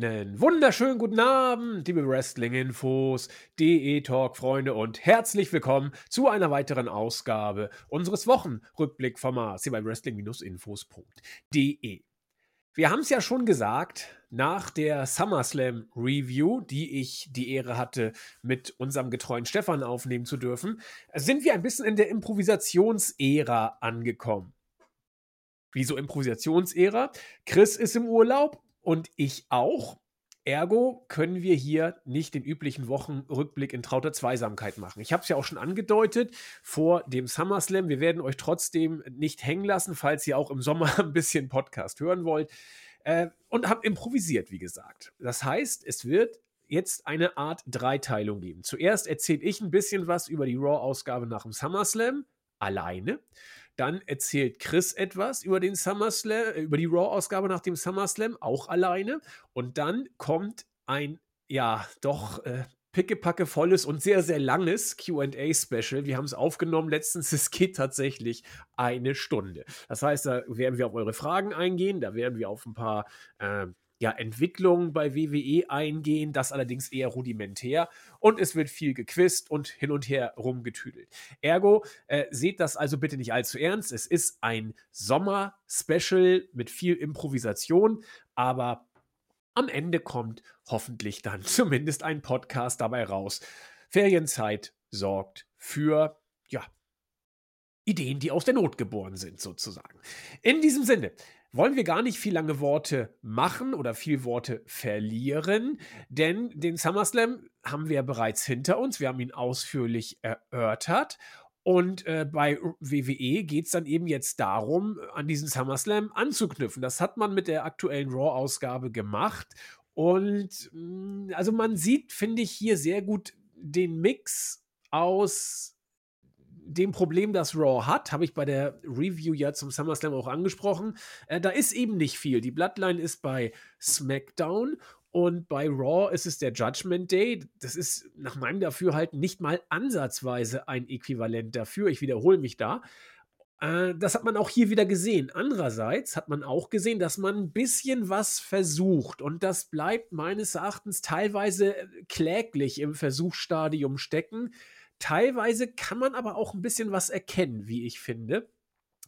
Einen wunderschönen guten Abend, liebe Wrestling-Infos, DE-Talk-Freunde und herzlich willkommen zu einer weiteren Ausgabe unseres Wochenrückblick-Formats hier bei Wrestling-Infos.de. Wir haben es ja schon gesagt, nach der SummerSlam Review, die ich die Ehre hatte, mit unserem getreuen Stefan aufnehmen zu dürfen, sind wir ein bisschen in der Improvisationsära angekommen. Wieso Improvisationsära? Chris ist im Urlaub und ich auch. Ergo können wir hier nicht den üblichen Wochenrückblick in trauter Zweisamkeit machen. Ich habe es ja auch schon angedeutet vor dem SummerSlam. Wir werden euch trotzdem nicht hängen lassen, falls ihr auch im Sommer ein bisschen Podcast hören wollt. Äh, und habe improvisiert, wie gesagt. Das heißt, es wird jetzt eine Art Dreiteilung geben. Zuerst erzähle ich ein bisschen was über die Raw-Ausgabe nach dem SummerSlam alleine. Dann erzählt Chris etwas über den SummerSlam, äh, über die Raw-Ausgabe nach dem SummerSlam, auch alleine. Und dann kommt ein, ja, doch äh, pickepacke volles und sehr, sehr langes QA-Special. Wir haben es aufgenommen letztens. Es geht tatsächlich eine Stunde. Das heißt, da werden wir auf eure Fragen eingehen, da werden wir auf ein paar. Äh, ja, Entwicklung bei WWE eingehen, das allerdings eher rudimentär und es wird viel gequist und hin und her rumgetüdelt. Ergo, äh, seht das also bitte nicht allzu ernst. Es ist ein Sommer-Special mit viel Improvisation, aber am Ende kommt hoffentlich dann zumindest ein Podcast dabei raus. Ferienzeit sorgt für, ja, Ideen, die aus der Not geboren sind, sozusagen. In diesem Sinne, wollen wir gar nicht viel lange Worte machen oder viel Worte verlieren, denn den SummerSlam haben wir ja bereits hinter uns. Wir haben ihn ausführlich erörtert. Und äh, bei WWE geht es dann eben jetzt darum, an diesen SummerSlam anzuknüpfen. Das hat man mit der aktuellen Raw-Ausgabe gemacht. Und mm, also man sieht, finde ich, hier sehr gut den Mix aus dem Problem, das Raw hat, habe ich bei der Review ja zum SummerSlam auch angesprochen. Äh, da ist eben nicht viel. Die Bloodline ist bei SmackDown und bei Raw ist es der Judgment Day. Das ist nach meinem Dafürhalten nicht mal ansatzweise ein Äquivalent dafür. Ich wiederhole mich da. Äh, das hat man auch hier wieder gesehen. Andererseits hat man auch gesehen, dass man ein bisschen was versucht. Und das bleibt meines Erachtens teilweise äh, kläglich im Versuchsstadium stecken. Teilweise kann man aber auch ein bisschen was erkennen, wie ich finde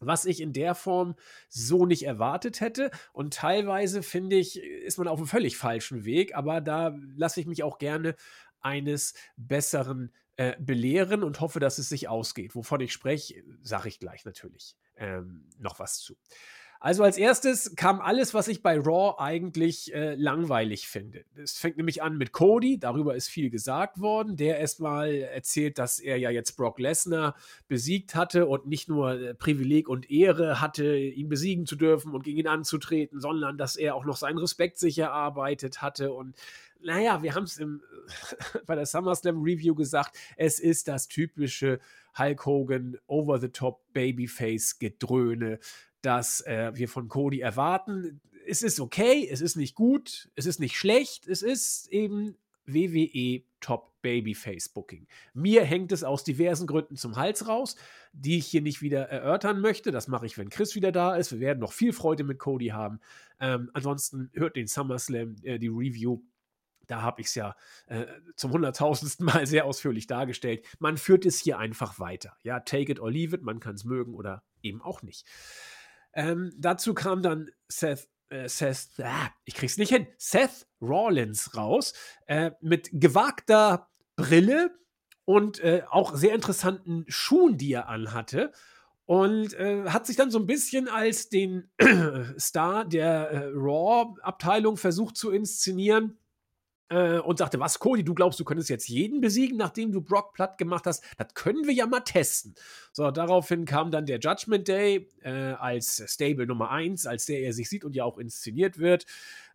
was ich in der Form so nicht erwartet hätte. Und teilweise finde ich, ist man auf einem völlig falschen Weg, aber da lasse ich mich auch gerne eines Besseren äh, belehren und hoffe, dass es sich ausgeht. Wovon ich spreche, sage ich gleich natürlich ähm, noch was zu. Also als erstes kam alles, was ich bei Raw eigentlich äh, langweilig finde. Es fängt nämlich an mit Cody, darüber ist viel gesagt worden, der erstmal erzählt, dass er ja jetzt Brock Lesnar besiegt hatte und nicht nur äh, Privileg und Ehre hatte, ihn besiegen zu dürfen und gegen ihn anzutreten, sondern dass er auch noch seinen Respekt sich erarbeitet hatte und naja, wir haben es bei der SummerSlam Review gesagt, es ist das typische Hulk Hogan Over-the-Top Babyface Gedröhne das äh, wir von Cody erwarten. Es ist okay, es ist nicht gut, es ist nicht schlecht, es ist eben WWE Top Babyface Booking. Mir hängt es aus diversen Gründen zum Hals raus, die ich hier nicht wieder erörtern möchte. Das mache ich, wenn Chris wieder da ist. Wir werden noch viel Freude mit Cody haben. Ähm, ansonsten hört den SummerSlam, äh, die Review. Da habe ich es ja äh, zum hunderttausendsten Mal sehr ausführlich dargestellt. Man führt es hier einfach weiter. Ja, take it or leave it. Man kann es mögen oder eben auch nicht. Ähm, dazu kam dann Seth, äh, Seth, ah, ich krieg's nicht hin, Seth Rollins raus äh, mit gewagter Brille und äh, auch sehr interessanten Schuhen, die er anhatte. Und äh, hat sich dann so ein bisschen als den Star der äh, Raw-Abteilung versucht zu inszenieren äh, und sagte, was, Cody, du glaubst, du könntest jetzt jeden besiegen, nachdem du Brock platt gemacht hast? Das können wir ja mal testen. So, daraufhin kam dann der Judgment Day äh, als Stable Nummer 1, als der er sich sieht und ja auch inszeniert wird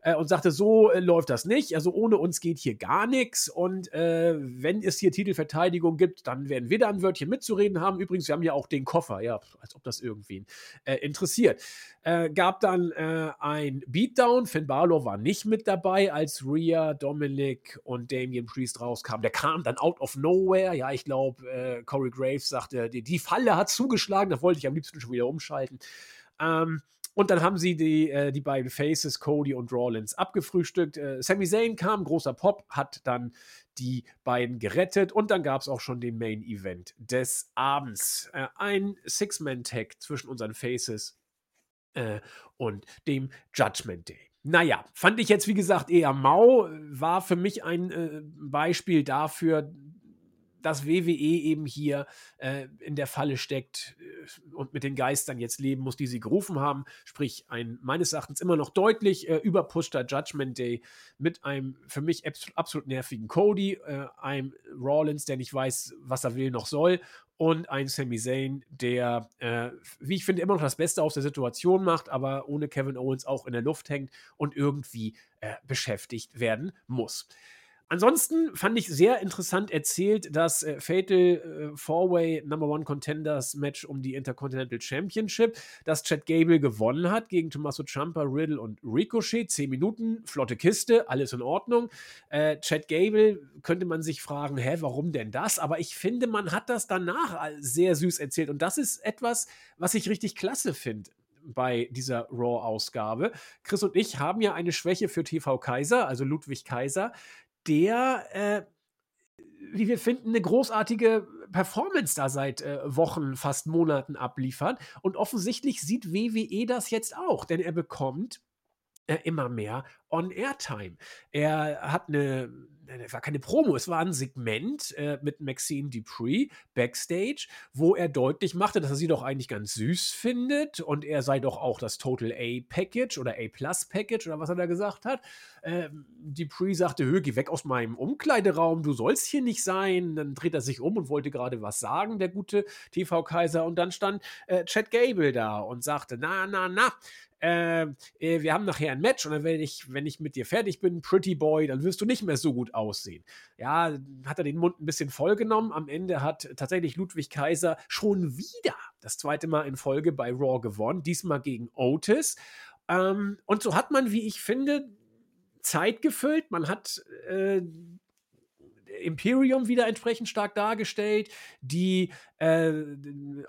äh, und sagte, so äh, läuft das nicht. Also ohne uns geht hier gar nichts. Und äh, wenn es hier Titelverteidigung gibt, dann werden wir da ein Wörtchen mitzureden haben. Übrigens, wir haben ja auch den Koffer, ja, als ob das irgendwen äh, interessiert. Äh, gab dann äh, ein Beatdown. Finn Balor war nicht mit dabei, als Rhea, Dominic und Damian Priest rauskamen. Der kam dann out of nowhere. Ja, ich glaube, Corey Graves sagte, die, die Falle hat zugeschlagen. Da wollte ich am liebsten schon wieder umschalten. Ähm, Und dann haben sie die, äh, die beiden Faces, Cody und Rawlins, abgefrühstückt. Äh, Sami Zayn kam, großer Pop, hat dann die beiden gerettet und dann gab es auch schon den Main Event des Abends. Äh, ein Six-Man-Tag zwischen unseren Faces äh, und dem Judgment Day. Naja, fand ich jetzt wie gesagt eher mau, war für mich ein äh, Beispiel dafür, dass WWE eben hier äh, in der Falle steckt äh, und mit den Geistern jetzt leben muss, die sie gerufen haben. Sprich, ein meines Erachtens immer noch deutlich äh, überpushter Judgment Day mit einem für mich absolut nervigen Cody, äh, einem Rollins, der nicht weiß, was er will noch soll und ein Sami Zayn, der, äh, wie ich finde, immer noch das Beste aus der Situation macht, aber ohne Kevin Owens auch in der Luft hängt und irgendwie äh, beschäftigt werden muss. Ansonsten fand ich sehr interessant erzählt, das äh, Fatal äh, Four-Way Number One Contenders Match um die Intercontinental Championship, das Chad Gable gewonnen hat gegen Tommaso Ciampa, Riddle und Ricochet. Zehn Minuten, flotte Kiste, alles in Ordnung. Äh, Chad Gable könnte man sich fragen, hä, warum denn das? Aber ich finde, man hat das danach sehr süß erzählt und das ist etwas, was ich richtig klasse finde bei dieser Raw-Ausgabe. Chris und ich haben ja eine Schwäche für TV Kaiser, also Ludwig Kaiser, der, äh, wie wir finden, eine großartige Performance da seit äh, Wochen, fast Monaten abliefert. Und offensichtlich sieht WWE das jetzt auch, denn er bekommt äh, immer mehr On-Air-Time. Er hat eine, es war keine Promo, es war ein Segment äh, mit Maxine Dupree backstage, wo er deutlich machte, dass er sie doch eigentlich ganz süß findet und er sei doch auch das Total A-Package oder A-Plus-Package oder was er da gesagt hat. Ähm, Dupree sagte, Hö, geh weg aus meinem Umkleideraum, du sollst hier nicht sein. Dann dreht er sich um und wollte gerade was sagen, der gute TV-Kaiser. Und dann stand äh, Chad Gable da und sagte, na, na, na, äh, wir haben nachher ein Match und dann werde ich, wenn ich mit dir fertig bin, Pretty Boy, dann wirst du nicht mehr so gut aussehen. Ja, hat er den Mund ein bisschen vollgenommen. Am Ende hat tatsächlich Ludwig Kaiser schon wieder das zweite Mal in Folge bei Raw gewonnen, diesmal gegen Otis. Ähm, und so hat man, wie ich finde, Zeit gefüllt. Man hat äh, Imperium wieder entsprechend stark dargestellt, die äh,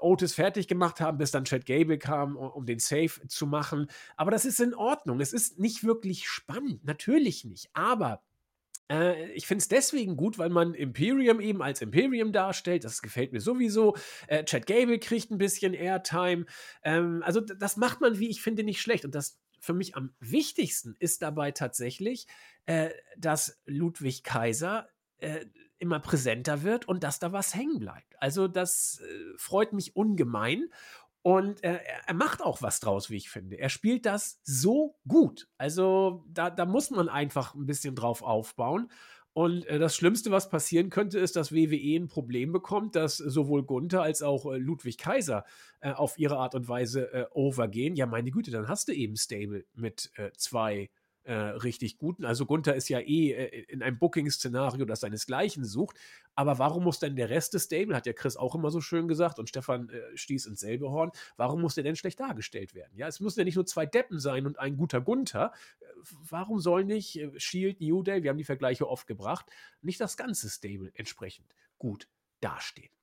Otis fertig gemacht haben, bis dann Chad Gable kam, um, den Safe zu machen. Aber das ist in Ordnung. Es ist nicht wirklich spannend, natürlich nicht. Aber äh, ich finde es deswegen gut, weil man Imperium eben als Imperium darstellt. Das gefällt mir sowieso. Äh, Chad Gable kriegt ein bisschen Airtime. Ähm, also das macht man, wie ich finde, nicht schlecht. Und das für mich am wichtigsten ist dabei tatsächlich, äh, dass Ludwig Kaiser äh, immer präsenter wird und dass da was hängen bleibt. Also das äh, freut mich ungemein. Und äh, er macht auch was draus, wie ich finde. Er spielt das so gut. Also da, da muss man einfach ein bisschen drauf aufbauen. Und äh, das Schlimmste, was passieren könnte, ist, dass WWE ein Problem bekommt, dass sowohl Gunther als auch äh, Ludwig Kaiser äh, auf ihre Art und Weise äh, overgehen. Ja, meine Güte, dann hast du eben Stable mit äh, zwei äh, richtig guten. Also Gunther ist ja eh äh, in einem Booking-Szenario, das seinesgleichen sucht. Aber warum muss denn der Rest des Stable, hat ja Chris auch immer so schön gesagt und Stefan äh, stieß ins selbe Horn, warum muss der denn schlecht dargestellt werden? Ja, es müssen ja nicht nur zwei Deppen sein und ein guter Gunther. Äh, warum soll nicht äh, Shield, New Day, wir haben die Vergleiche oft gebracht, nicht das ganze Stable entsprechend gut dastehen?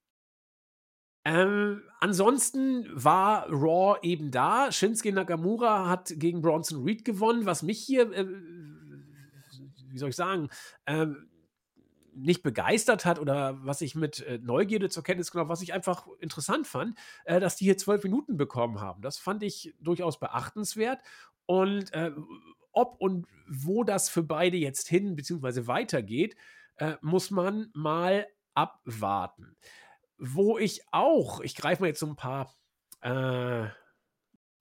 Ähm, ansonsten war Raw eben da. Shinsuke Nakamura hat gegen Bronson Reed gewonnen, was mich hier, äh, wie soll ich sagen, äh, nicht begeistert hat oder was ich mit äh, Neugierde zur Kenntnis genommen was ich einfach interessant fand, äh, dass die hier zwölf Minuten bekommen haben. Das fand ich durchaus beachtenswert. Und äh, ob und wo das für beide jetzt hin bzw. weitergeht, äh, muss man mal abwarten wo ich auch, ich greife mal jetzt so ein paar, äh,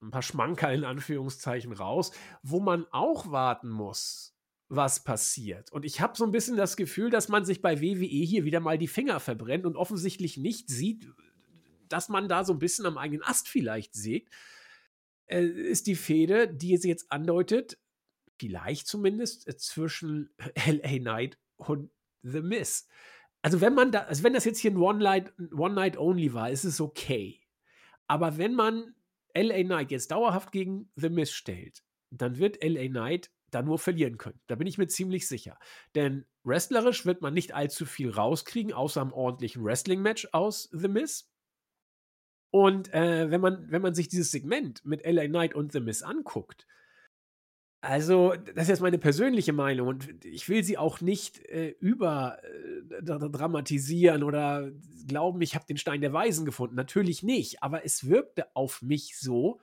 ein paar Schmankerl in Anführungszeichen raus, wo man auch warten muss, was passiert. Und ich habe so ein bisschen das Gefühl, dass man sich bei WWE hier wieder mal die Finger verbrennt und offensichtlich nicht sieht, dass man da so ein bisschen am eigenen Ast vielleicht sägt, äh, ist die Fehde, die sie jetzt andeutet, vielleicht zumindest, äh, zwischen LA Knight und The Miz also wenn man da, also wenn das jetzt hier ein One-Night One -Night Only war, ist es okay. Aber wenn man LA Knight jetzt dauerhaft gegen The Miz stellt, dann wird LA Knight da nur verlieren können. Da bin ich mir ziemlich sicher. Denn wrestlerisch wird man nicht allzu viel rauskriegen, außer einem ordentlichen Wrestling-Match aus The Miz. Und äh, wenn, man, wenn man sich dieses Segment mit LA Knight und The Miss anguckt, also, das ist jetzt meine persönliche Meinung und ich will sie auch nicht äh, überdramatisieren äh, oder glauben, ich habe den Stein der Weisen gefunden. Natürlich nicht, aber es wirkte auf mich so,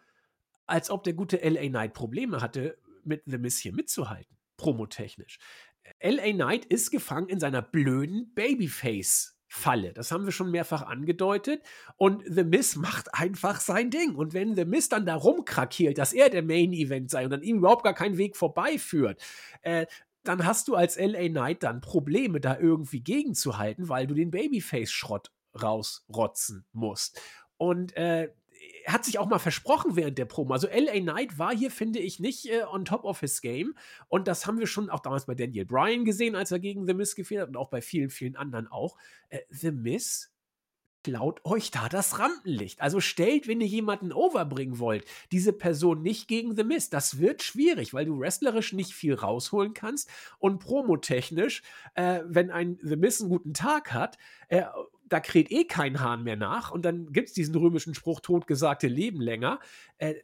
als ob der gute LA Knight Probleme hatte, mit The Miss hier mitzuhalten, promotechnisch. LA Knight ist gefangen in seiner blöden Babyface Falle. Das haben wir schon mehrfach angedeutet. Und The Miz macht einfach sein Ding. Und wenn The Miz dann da rumkrakiert, dass er der Main Event sei und dann ihm überhaupt gar keinen Weg vorbeiführt, äh, dann hast du als LA Knight dann Probleme, da irgendwie gegenzuhalten, weil du den Babyface-Schrott rausrotzen musst. Und äh, er hat sich auch mal versprochen während der Promo. Also LA Knight war hier, finde ich, nicht äh, on top of his game. Und das haben wir schon auch damals bei Daniel Bryan gesehen, als er gegen The Miz gefehlt hat und auch bei vielen, vielen anderen auch. Äh, The Miz klaut euch da das Rampenlicht. Also stellt, wenn ihr jemanden overbringen wollt, diese Person nicht gegen The Miz. Das wird schwierig, weil du wrestlerisch nicht viel rausholen kannst und promotechnisch, äh, wenn ein The Miz einen guten Tag hat, äh, da kräht eh kein Hahn mehr nach und dann gibt es diesen römischen Spruch, totgesagte leben länger. Äh,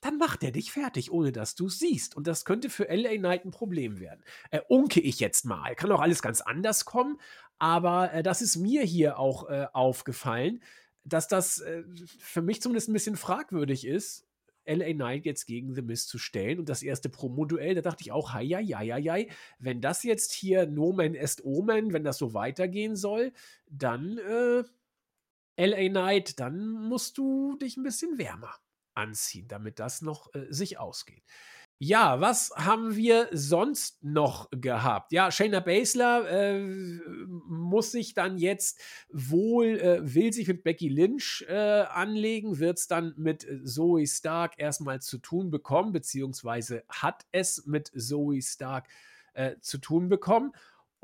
dann macht er dich fertig, ohne dass du siehst. Und das könnte für LA Knight ein Problem werden. Äh, unke ich jetzt mal. Kann auch alles ganz anders kommen, aber äh, das ist mir hier auch äh, aufgefallen, dass das äh, für mich zumindest ein bisschen fragwürdig ist, LA Knight jetzt gegen The Miz zu stellen. Und das erste Promo-Duell, da dachte ich auch, hei, hei, hei, hei, wenn das jetzt hier Nomen est Omen, wenn das so weitergehen soll, dann äh, LA Knight, dann musst du dich ein bisschen wärmer anziehen, damit das noch äh, sich ausgeht. Ja, was haben wir sonst noch gehabt? Ja, Shayna Baszler äh, muss sich dann jetzt wohl, äh, will sich mit Becky Lynch äh, anlegen, wird es dann mit Zoe Stark erstmal zu tun bekommen, beziehungsweise hat es mit Zoe Stark äh, zu tun bekommen.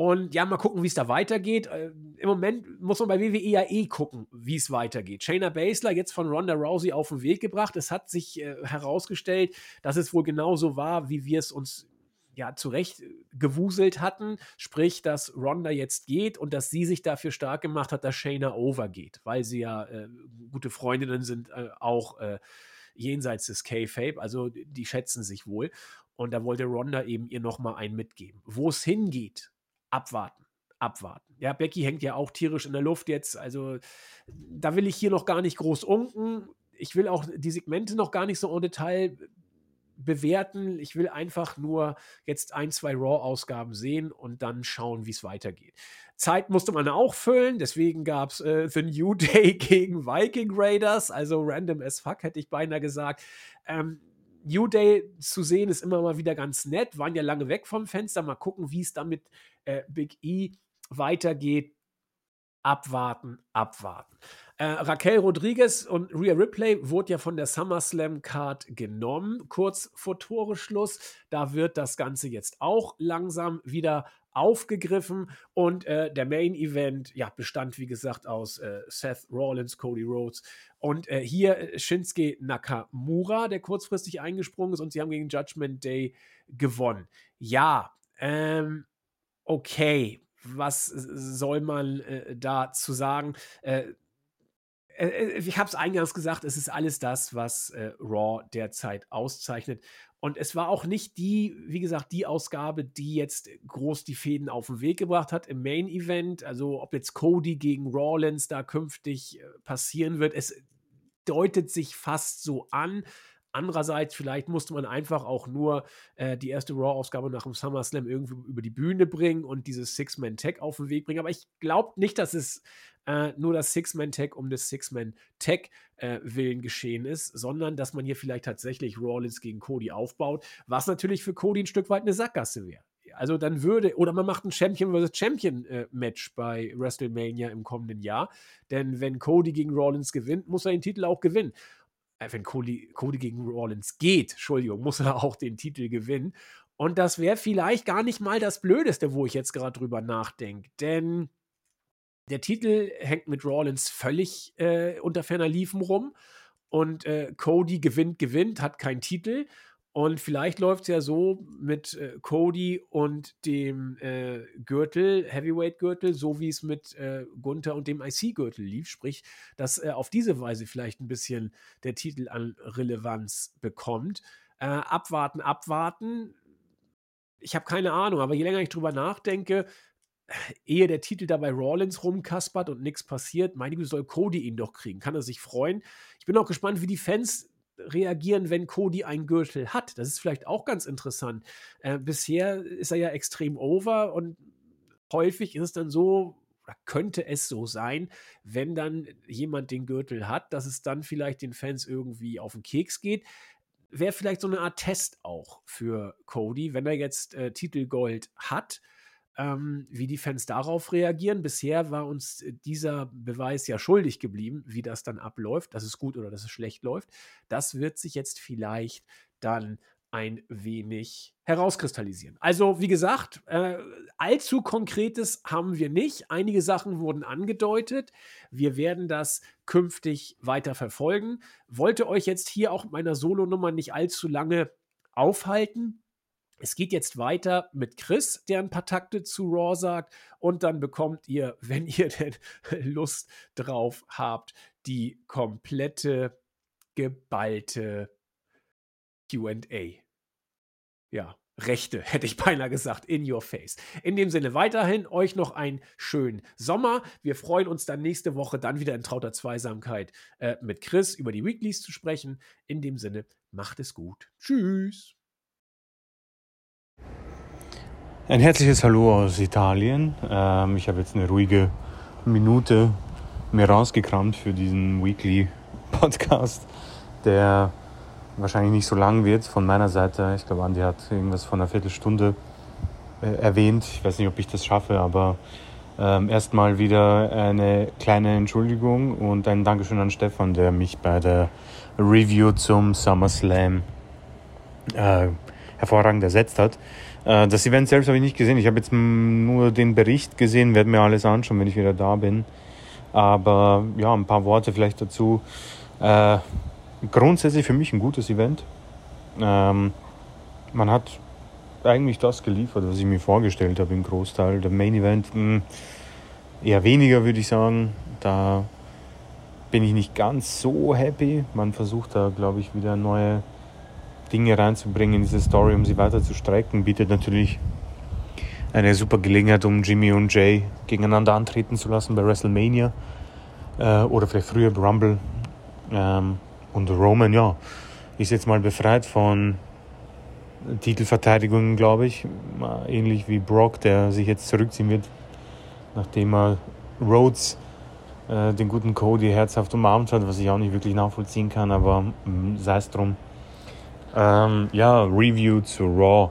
Und ja, mal gucken, wie es da weitergeht. Äh, Im Moment muss man bei WWE ja eh gucken, wie es weitergeht. Shayna Baszler jetzt von Ronda Rousey auf den Weg gebracht. Es hat sich äh, herausgestellt, dass es wohl genauso war, wie wir es uns ja zurecht äh, gewuselt hatten. Sprich, dass Ronda jetzt geht und dass sie sich dafür stark gemacht hat, dass Shayna overgeht, weil sie ja äh, gute Freundinnen sind, äh, auch äh, jenseits des K-Fape. Also die schätzen sich wohl. Und da wollte Ronda eben ihr nochmal einen mitgeben. Wo es hingeht, abwarten. Abwarten. Ja, Becky hängt ja auch tierisch in der Luft jetzt. Also, da will ich hier noch gar nicht groß unken. Ich will auch die Segmente noch gar nicht so en Detail bewerten. Ich will einfach nur jetzt ein, zwei Raw-Ausgaben sehen und dann schauen, wie es weitergeht. Zeit musste man auch füllen, deswegen gab es äh, The New Day gegen Viking Raiders, also random as fuck, hätte ich beinahe gesagt. Ähm, New Day zu sehen ist immer mal wieder ganz nett, waren ja lange weg vom Fenster. Mal gucken, wie es dann mit äh, Big E weitergeht. Abwarten, abwarten. Äh, Raquel Rodriguez und Rhea Ripley wurde ja von der SummerSlam Card genommen, kurz vor Toreschluss. Da wird das Ganze jetzt auch langsam wieder aufgegriffen und äh, der Main Event ja, bestand, wie gesagt, aus äh, Seth Rollins, Cody Rhodes und äh, hier äh, Shinsuke Nakamura, der kurzfristig eingesprungen ist und sie haben gegen Judgment Day gewonnen. Ja, ähm, okay, was soll man äh, dazu sagen? Äh, ich habe es eingangs gesagt, es ist alles das, was Raw derzeit auszeichnet. Und es war auch nicht die, wie gesagt, die Ausgabe, die jetzt groß die Fäden auf den Weg gebracht hat im Main Event. Also ob jetzt Cody gegen Rawlins da künftig äh, passieren wird, es deutet sich fast so an. Andererseits, vielleicht musste man einfach auch nur äh, die erste Raw-Ausgabe nach dem SummerSlam irgendwie über die Bühne bringen und dieses Six-Man-Tag auf den Weg bringen. Aber ich glaube nicht, dass es äh, nur das Six-Man-Tag um das Six-Man-Tag äh, willen geschehen ist, sondern dass man hier vielleicht tatsächlich Rollins gegen Cody aufbaut, was natürlich für Cody ein Stück weit eine Sackgasse wäre. Also dann würde, oder man macht ein Champion vs. Champion äh, Match bei WrestleMania im kommenden Jahr. Denn wenn Cody gegen Rollins gewinnt, muss er den Titel auch gewinnen. Äh, wenn Cody, Cody gegen Rollins geht, Entschuldigung, muss er auch den Titel gewinnen. Und das wäre vielleicht gar nicht mal das Blödeste, wo ich jetzt gerade drüber nachdenke. Denn der Titel hängt mit Rollins völlig äh, unter ferner Liefen rum. Und äh, Cody gewinnt, gewinnt, hat keinen Titel. Und vielleicht läuft es ja so mit äh, Cody und dem äh, Gürtel, Heavyweight-Gürtel, so wie es mit äh, Gunther und dem IC-Gürtel lief. Sprich, dass er auf diese Weise vielleicht ein bisschen der Titel an Relevanz bekommt. Äh, abwarten, abwarten. Ich habe keine Ahnung, aber je länger ich drüber nachdenke, ehe der Titel da bei Rawlins rumkaspert und nichts passiert, meine Güte, soll Cody ihn doch kriegen. Kann er sich freuen? Ich bin auch gespannt, wie die Fans reagieren, wenn Cody einen Gürtel hat. Das ist vielleicht auch ganz interessant. Äh, bisher ist er ja extrem over und häufig ist es dann so, oder könnte es so sein, wenn dann jemand den Gürtel hat, dass es dann vielleicht den Fans irgendwie auf den Keks geht. Wäre vielleicht so eine Art Test auch für Cody, wenn er jetzt äh, Titelgold hat ähm, wie die Fans darauf reagieren. Bisher war uns äh, dieser Beweis ja schuldig geblieben, wie das dann abläuft, dass es gut oder dass es schlecht läuft. Das wird sich jetzt vielleicht dann ein wenig herauskristallisieren. Also, wie gesagt, äh, allzu konkretes haben wir nicht. Einige Sachen wurden angedeutet. Wir werden das künftig weiter verfolgen. Wollte euch jetzt hier auch meiner Solonummer nicht allzu lange aufhalten. Es geht jetzt weiter mit Chris, der ein paar Takte zu Raw sagt. Und dann bekommt ihr, wenn ihr denn Lust drauf habt, die komplette geballte QA. Ja, Rechte, hätte ich beinahe gesagt, in your face. In dem Sinne weiterhin euch noch einen schönen Sommer. Wir freuen uns dann nächste Woche dann wieder in trauter Zweisamkeit äh, mit Chris über die Weeklies zu sprechen. In dem Sinne, macht es gut. Tschüss. Ein herzliches Hallo aus Italien. Ähm, ich habe jetzt eine ruhige Minute mir rausgekramt für diesen Weekly Podcast, der wahrscheinlich nicht so lang wird von meiner Seite. Ich glaube, Andi hat irgendwas von einer Viertelstunde äh, erwähnt. Ich weiß nicht, ob ich das schaffe, aber ähm, erstmal wieder eine kleine Entschuldigung und ein Dankeschön an Stefan, der mich bei der Review zum SummerSlam äh, hervorragend ersetzt hat. Äh, das Event selbst habe ich nicht gesehen. Ich habe jetzt nur den Bericht gesehen, werde mir alles anschauen, wenn ich wieder da bin. Aber ja, ein paar Worte vielleicht dazu. Äh, grundsätzlich für mich ein gutes Event. Ähm, man hat eigentlich das geliefert, was ich mir vorgestellt habe im Großteil. Der Main Event mh, eher weniger, würde ich sagen. Da bin ich nicht ganz so happy. Man versucht da, glaube ich, wieder neue Dinge reinzubringen in diese Story, um sie weiter zu strecken, bietet natürlich eine super Gelegenheit, um Jimmy und Jay gegeneinander antreten zu lassen bei WrestleMania äh, oder vielleicht früher Rumble. Ähm, und Roman, ja, ist jetzt mal befreit von Titelverteidigungen, glaube ich. Ähnlich wie Brock, der sich jetzt zurückziehen wird, nachdem er Rhodes, äh, den guten Cody, herzhaft umarmt hat, was ich auch nicht wirklich nachvollziehen kann, aber mm, sei es drum. Ähm, ja, Review zu Raw.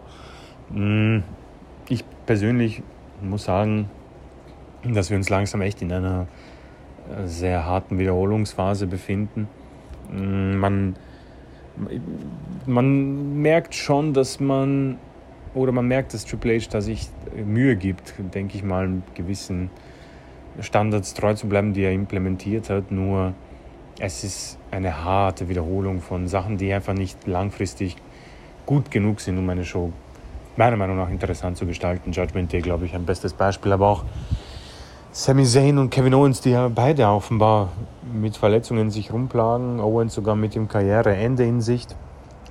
Hm, ich persönlich muss sagen, dass wir uns langsam echt in einer sehr harten Wiederholungsphase befinden. Hm, man, man merkt schon, dass man, oder man merkt, dass Triple H da sich Mühe gibt, denke ich mal, gewissen Standards treu zu bleiben, die er implementiert hat. Nur es ist eine harte Wiederholung von Sachen, die einfach nicht langfristig gut genug sind, um eine Show meiner Meinung nach interessant zu gestalten. Judgment Day, glaube ich, ein bestes Beispiel, aber auch Sami Zayn und Kevin Owens, die ja beide offenbar mit Verletzungen sich rumplagen, Owens sogar mit dem Karriereende in Sicht.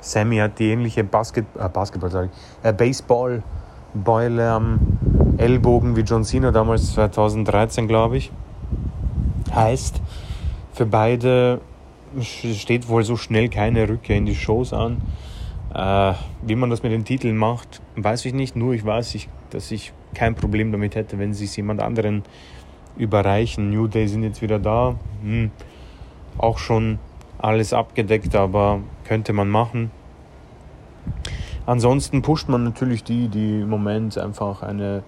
Sammy hat die ähnliche Basket, äh, Basketball, sorry, äh, Baseball-Beule am Ellbogen wie John Cena damals 2013, glaube ich. Heißt, für beide steht wohl so schnell keine Rückkehr in die Shows an. Äh, wie man das mit den Titeln macht, weiß ich nicht. Nur ich weiß, ich, dass ich kein Problem damit hätte, wenn sie es jemand anderen überreichen. New Day sind jetzt wieder da. Hm. Auch schon alles abgedeckt, aber könnte man machen. Ansonsten pusht man natürlich die, die im Moment einfach eine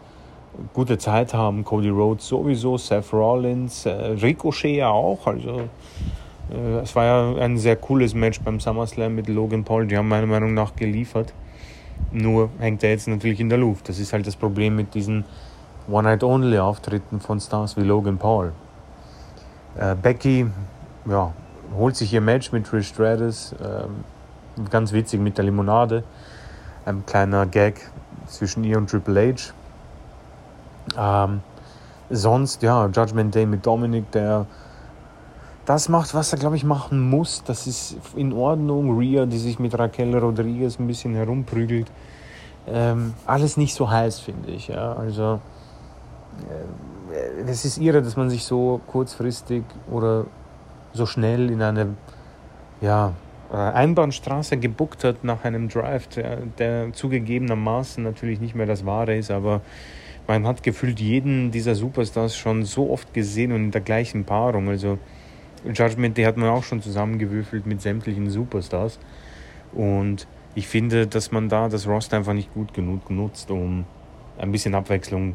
gute Zeit haben. Cody Rhodes sowieso, Seth Rollins, äh, Ricochet ja auch. Also äh, es war ja ein sehr cooles Match beim SummerSlam mit Logan Paul. Die haben meiner Meinung nach geliefert. Nur hängt er jetzt natürlich in der Luft. Das ist halt das Problem mit diesen One-Night-Only-Auftritten von Stars wie Logan Paul. Äh, Becky ja, holt sich ihr Match mit Trish Stratus. Ähm, ganz witzig mit der Limonade. Ein kleiner Gag zwischen ihr und Triple H. Ähm, sonst, ja, Judgment Day mit Dominic, der das macht, was er, glaube ich, machen muss. Das ist in Ordnung. Rhea, die sich mit Raquel Rodriguez ein bisschen herumprügelt. Ähm, alles nicht so heiß, finde ich. Ja. Also, äh, es ist irre, dass man sich so kurzfristig oder so schnell in eine ja, äh, Einbahnstraße gebuckt hat nach einem Drive, der, der zugegebenermaßen natürlich nicht mehr das Wahre ist, aber man hat gefühlt jeden dieser Superstars schon so oft gesehen und in der gleichen Paarung. Also Judgment Day hat man auch schon zusammengewürfelt mit sämtlichen Superstars. Und ich finde, dass man da das Roster einfach nicht gut genug nutzt, um ein bisschen Abwechslung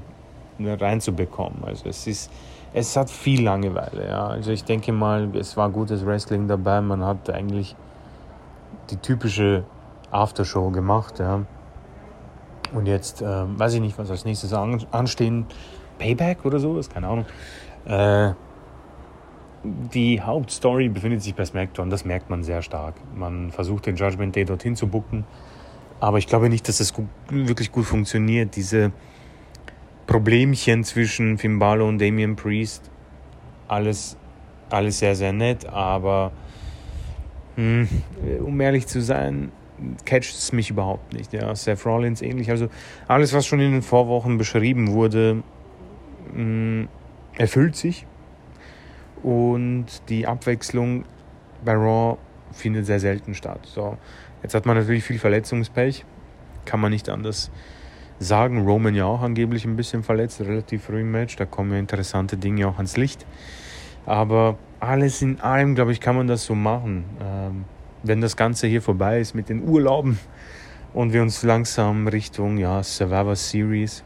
reinzubekommen. Also es ist, es hat viel Langeweile. Ja. Also ich denke mal, es war gutes Wrestling dabei. Man hat eigentlich die typische Aftershow gemacht. Ja. Und jetzt äh, weiß ich nicht, was als nächstes an, anstehen. Payback oder sowas, keine Ahnung. Äh, die Hauptstory befindet sich bei SmackDown, das merkt man sehr stark. Man versucht den Judgment Day dorthin zu bucken, aber ich glaube nicht, dass das gut, wirklich gut funktioniert. Diese Problemchen zwischen Finn Balor und Damian Priest, alles, alles sehr, sehr nett, aber hm, um ehrlich zu sein, catcht es mich überhaupt nicht. Ja, Seth Rollins ähnlich. Also alles, was schon in den Vorwochen beschrieben wurde, hm, erfüllt sich. Und die Abwechslung bei Raw findet sehr selten statt. So, jetzt hat man natürlich viel Verletzungspech. Kann man nicht anders sagen. Roman ja auch angeblich ein bisschen verletzt, relativ früh im Match. Da kommen ja interessante Dinge auch ans Licht. Aber alles in allem, glaube ich, kann man das so machen. Ähm, wenn das Ganze hier vorbei ist mit den Urlauben und wir uns langsam Richtung ja, Survivor Series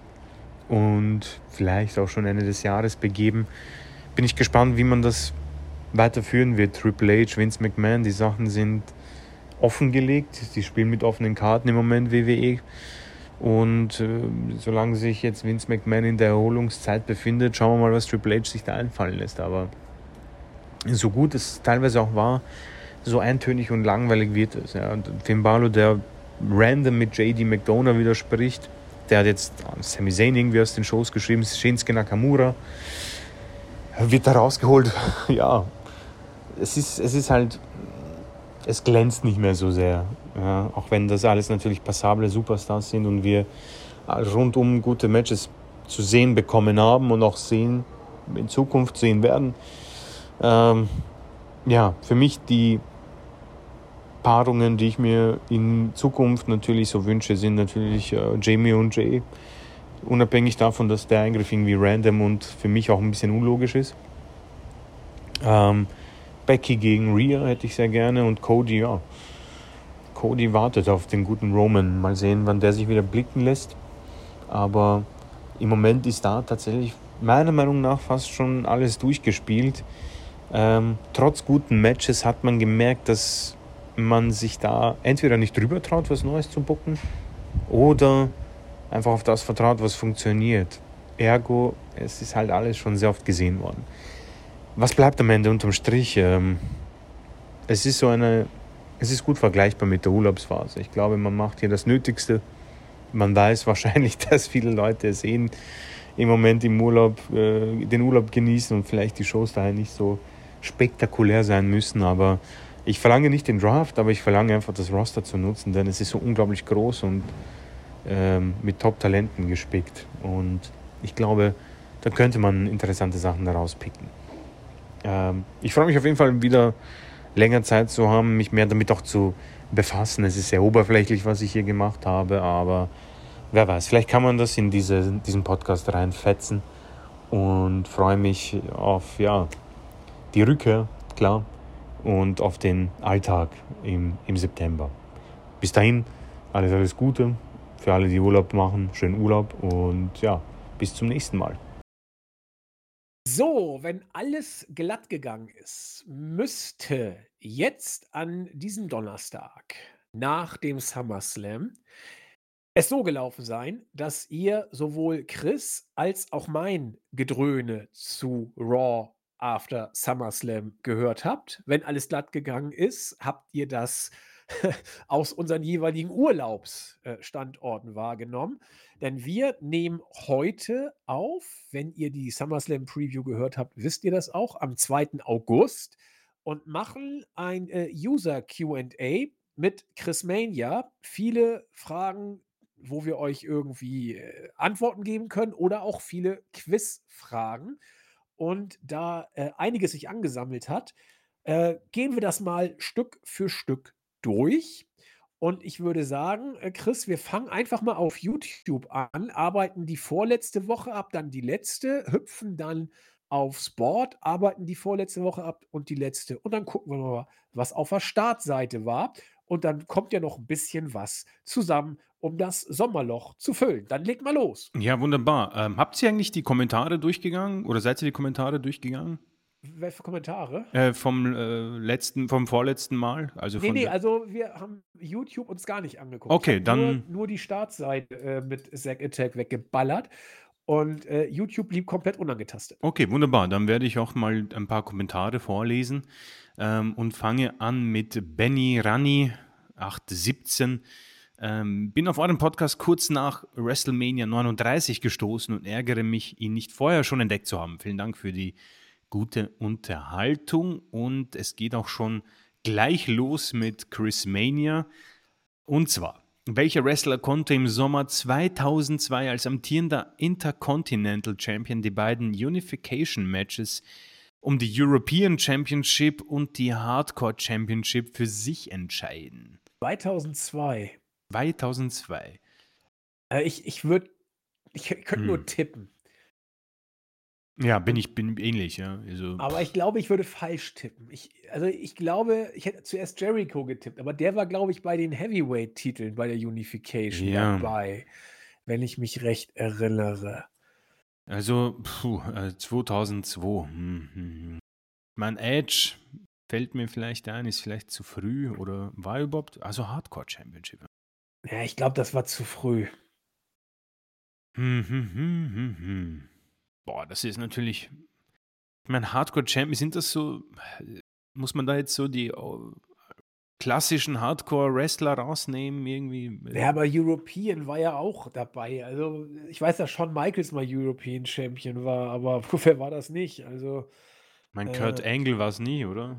und vielleicht auch schon Ende des Jahres begeben, bin ich gespannt, wie man das weiterführen wird. Triple H, Vince McMahon, die Sachen sind offengelegt. Die spielen mit offenen Karten im Moment WWE. Und äh, solange sich jetzt Vince McMahon in der Erholungszeit befindet, schauen wir mal, was Triple H sich da einfallen lässt. Aber so gut es teilweise auch war, so eintönig und langweilig wird es. Ja. Und Finn Balor, der random mit JD McDonough widerspricht, der hat jetzt Sami Zayn irgendwie aus den Shows geschrieben, Shinsuke Nakamura wird da rausgeholt. ja, es ist, es ist halt, es glänzt nicht mehr so sehr. Ja, auch wenn das alles natürlich passable Superstars sind und wir rundum gute Matches zu sehen bekommen haben und auch sehen, in Zukunft sehen werden. Ähm, ja, für mich die Paarungen, die ich mir in Zukunft natürlich so wünsche, sind natürlich äh, Jamie und Jay. Unabhängig davon, dass der Eingriff irgendwie random und für mich auch ein bisschen unlogisch ist. Ähm, Becky gegen Rhea hätte ich sehr gerne und Cody, ja. Cody wartet auf den guten Roman. Mal sehen, wann der sich wieder blicken lässt. Aber im Moment ist da tatsächlich meiner Meinung nach fast schon alles durchgespielt. Ähm, trotz guten Matches hat man gemerkt, dass man sich da entweder nicht drüber traut, was Neues zu bucken, oder einfach auf das vertraut, was funktioniert. Ergo, es ist halt alles schon sehr oft gesehen worden. Was bleibt am Ende unterm Strich? Ähm, es ist so eine, es ist gut vergleichbar mit der Urlaubsphase. Ich glaube, man macht hier das Nötigste. Man weiß wahrscheinlich, dass viele Leute sehen im Moment im Urlaub, äh, den Urlaub genießen und vielleicht die Shows daher nicht so spektakulär sein müssen, aber ich verlange nicht den Draft, aber ich verlange einfach das Roster zu nutzen, denn es ist so unglaublich groß und ähm, mit Top-Talenten gespickt. Und ich glaube, da könnte man interessante Sachen daraus picken. Ähm, ich freue mich auf jeden Fall wieder länger Zeit zu haben, mich mehr damit auch zu befassen. Es ist sehr oberflächlich, was ich hier gemacht habe, aber wer weiß, vielleicht kann man das in diese, diesen Podcast reinfetzen und freue mich auf ja, die Rückkehr, klar, und auf den Alltag im, im September. Bis dahin, alles, alles Gute für alle, die Urlaub machen. Schönen Urlaub und ja, bis zum nächsten Mal. So, wenn alles glatt gegangen ist, müsste jetzt an diesem Donnerstag nach dem SummerSlam es so gelaufen sein, dass ihr sowohl Chris als auch mein Gedröhne zu Raw After SummerSlam gehört habt. Wenn alles glatt gegangen ist, habt ihr das aus unseren jeweiligen Urlaubsstandorten wahrgenommen. Denn wir nehmen heute auf, wenn ihr die SummerSlam Preview gehört habt, wisst ihr das auch, am 2. August und machen ein äh, User QA mit Chris Mania. Viele Fragen, wo wir euch irgendwie äh, Antworten geben können oder auch viele Quizfragen. Und da äh, einiges sich angesammelt hat, äh, gehen wir das mal Stück für Stück durch. Und ich würde sagen, äh, Chris, wir fangen einfach mal auf YouTube an, arbeiten die vorletzte Woche ab, dann die letzte, hüpfen dann auf Sport, arbeiten die vorletzte Woche ab und die letzte. Und dann gucken wir mal, was auf der Startseite war. Und dann kommt ja noch ein bisschen was zusammen, um das Sommerloch zu füllen. Dann legt mal los. Ja, wunderbar. Ähm, habt ihr eigentlich die Kommentare durchgegangen oder seid ihr die Kommentare durchgegangen? Welche Kommentare? Äh, vom äh, letzten, vom vorletzten Mal? Also nee, nee, also wir haben YouTube uns gar nicht angeguckt. Okay, dann- Nur, nur die Startseite äh, mit Zack Attack weggeballert. Und äh, YouTube blieb komplett unangetastet. Okay, wunderbar. Dann werde ich auch mal ein paar Kommentare vorlesen ähm, und fange an mit Benny Rani 817. Ähm, bin auf euren Podcast kurz nach WrestleMania 39 gestoßen und ärgere mich, ihn nicht vorher schon entdeckt zu haben. Vielen Dank für die gute Unterhaltung und es geht auch schon gleich los mit Chris Mania. Und zwar, welcher Wrestler konnte im Sommer 2002 als amtierender Intercontinental Champion die beiden Unification Matches um die European Championship und die Hardcore Championship für sich entscheiden? 2002. 2002. Äh, ich ich würde, ich, könnte nur Hm. tippen. Ja, bin ich bin ähnlich, ja. Also, Aber ich glaube, ich würde falsch tippen. Ich, also ich glaube, ich hätte zuerst Jericho getippt, aber der war, glaube ich, bei den Heavyweight-Titeln bei der Unification Ja. dabei, wenn ich mich recht erinnere. Also puh, äh, 2002. Hm, hm, hm. Mein Edge fällt mir vielleicht ein, ist vielleicht zu früh oder war überhaupt, also Hardcore Championship. Ja, ich glaube, das war zu früh. Hm. Boah, das ist natürlich. Ich meine, Hardcore Champions, sind das so. Muss man da jetzt so die oh, klassischen Hardcore-Wrestler rausnehmen, irgendwie? Ja, aber European war ja auch dabei. Also, ich weiß, dass Shawn Michaels mal European Champion war, aber wer war das nicht? Also, mein Kurt äh, Angle war es nie, oder?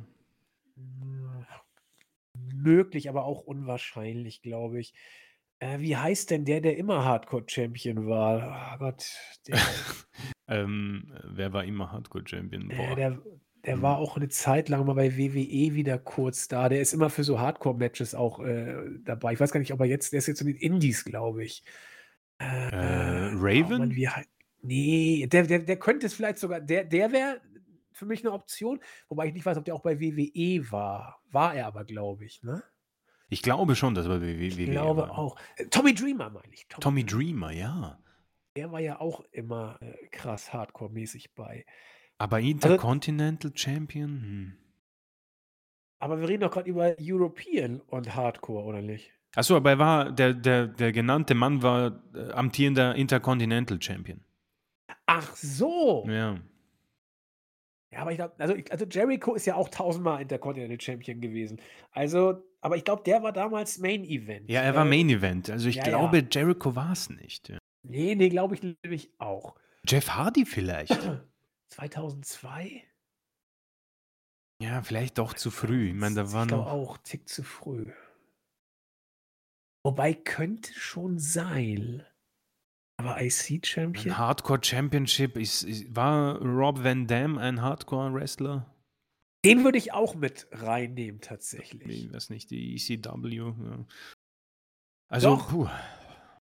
möglich, aber auch unwahrscheinlich, glaube ich. Äh, wie heißt denn der, der immer Hardcore Champion war? Oh Gott, der, Ähm, wer war immer Hardcore Champion? äh, der, der war auch eine Zeit lang mal bei WWE wieder kurz da. Der ist immer für so Hardcore-Matches auch äh, dabei. Ich weiß gar nicht, ob er jetzt, der ist jetzt in den Indies, glaube ich. Äh, Äh, oh Raven? Mann, wie nee, der, der, der könnte es vielleicht sogar, der, der wäre für mich eine Option, wobei ich nicht weiß, ob der auch bei WWE war. War er aber, glaube ich, ne? Ich glaube schon, dass er bei WWE Ich glaube war. auch. Äh, Tommy Dreamer meine ich. Tommy Dreamer, ja. Der war ja auch immer äh, krass Hardcore-mäßig bei. Aber Also Intercontinental Champion? Hm. Aber wir reden doch gerade über European und Hardcore, oder nicht? Achso, aber er war, der, der, der genannte Mann war äh, amtierender Intercontinental Champion. Ach so. Ja. Ja, aber ich glaube, also, also Jericho ist ja auch tausendmal Intercontinental Champion gewesen. Also, aber ich glaube, der war damals Main Event. Ja, er war Äh, Main Event. Also ich ja, glaube, ja. Jericho war es nicht. Ja. Nee, nee, glaube ich nämlich auch. Jeff Hardy vielleicht. 2002? ja, vielleicht doch zu früh. Ich meine, da war noch. auch, tick zu früh. Wobei könnte schon sein. Aber IC Champion? Ein Hardcore Championship ist, ist, war Rob Van Dam ein Hardcore Wrestler? Den würde ich auch mit reinnehmen, tatsächlich. Ich weiß nicht, die ECW. Ja. Also, Doch. puh,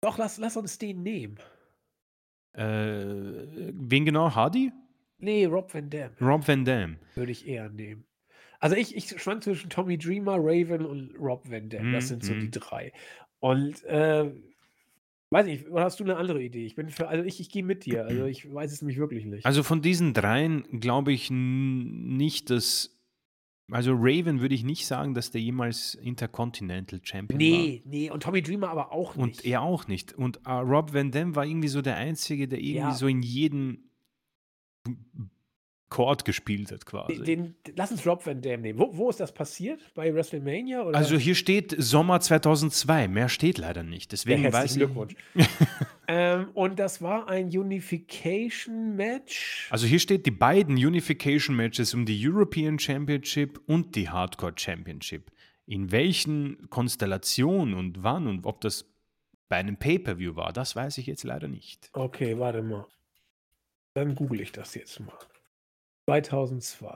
Doch, lass, lass uns den nehmen. äh, wen genau? Hardy? Nee, Rob Van Dam Rob Van Dam. würde ich eher nehmen. Also ich, ich schwank zwischen Tommy Dreamer, Raven und Rob Van Dam. Das Mhm, sind so die mhm. drei. Und äh, weiß nicht, oder hast du eine andere Idee? Ich bin für, also ich, ich gehe mit dir. Also ich weiß es nämlich wirklich nicht. Also von diesen dreien glaube ich nicht, dass. Also Raven würde ich nicht sagen, dass der jemals Intercontinental Champion war. nee, nee, und Tommy Dreamer aber auch nicht. Und er auch nicht. Und äh, Rob Van Dam war irgendwie so der Einzige, der irgendwie Ja. so in jedem Akkord gespielt hat quasi. Den, den, lass uns Rob Van Dam nehmen. Wo, wo ist das passiert? Bei WrestleMania? Oder? Also hier steht Sommer 2002. Mehr steht leider nicht. Deswegen Ja, weiß ich. Glückwunsch. ähm, und das war ein Unification-Match. Also hier steht die beiden Unification Matches um die European Championship und die Hardcore Championship. In welchen Konstellationen und wann und ob das bei einem Pay-per-View war, das weiß ich jetzt leider nicht. Okay, warte mal. Dann google ich das jetzt mal. 2002.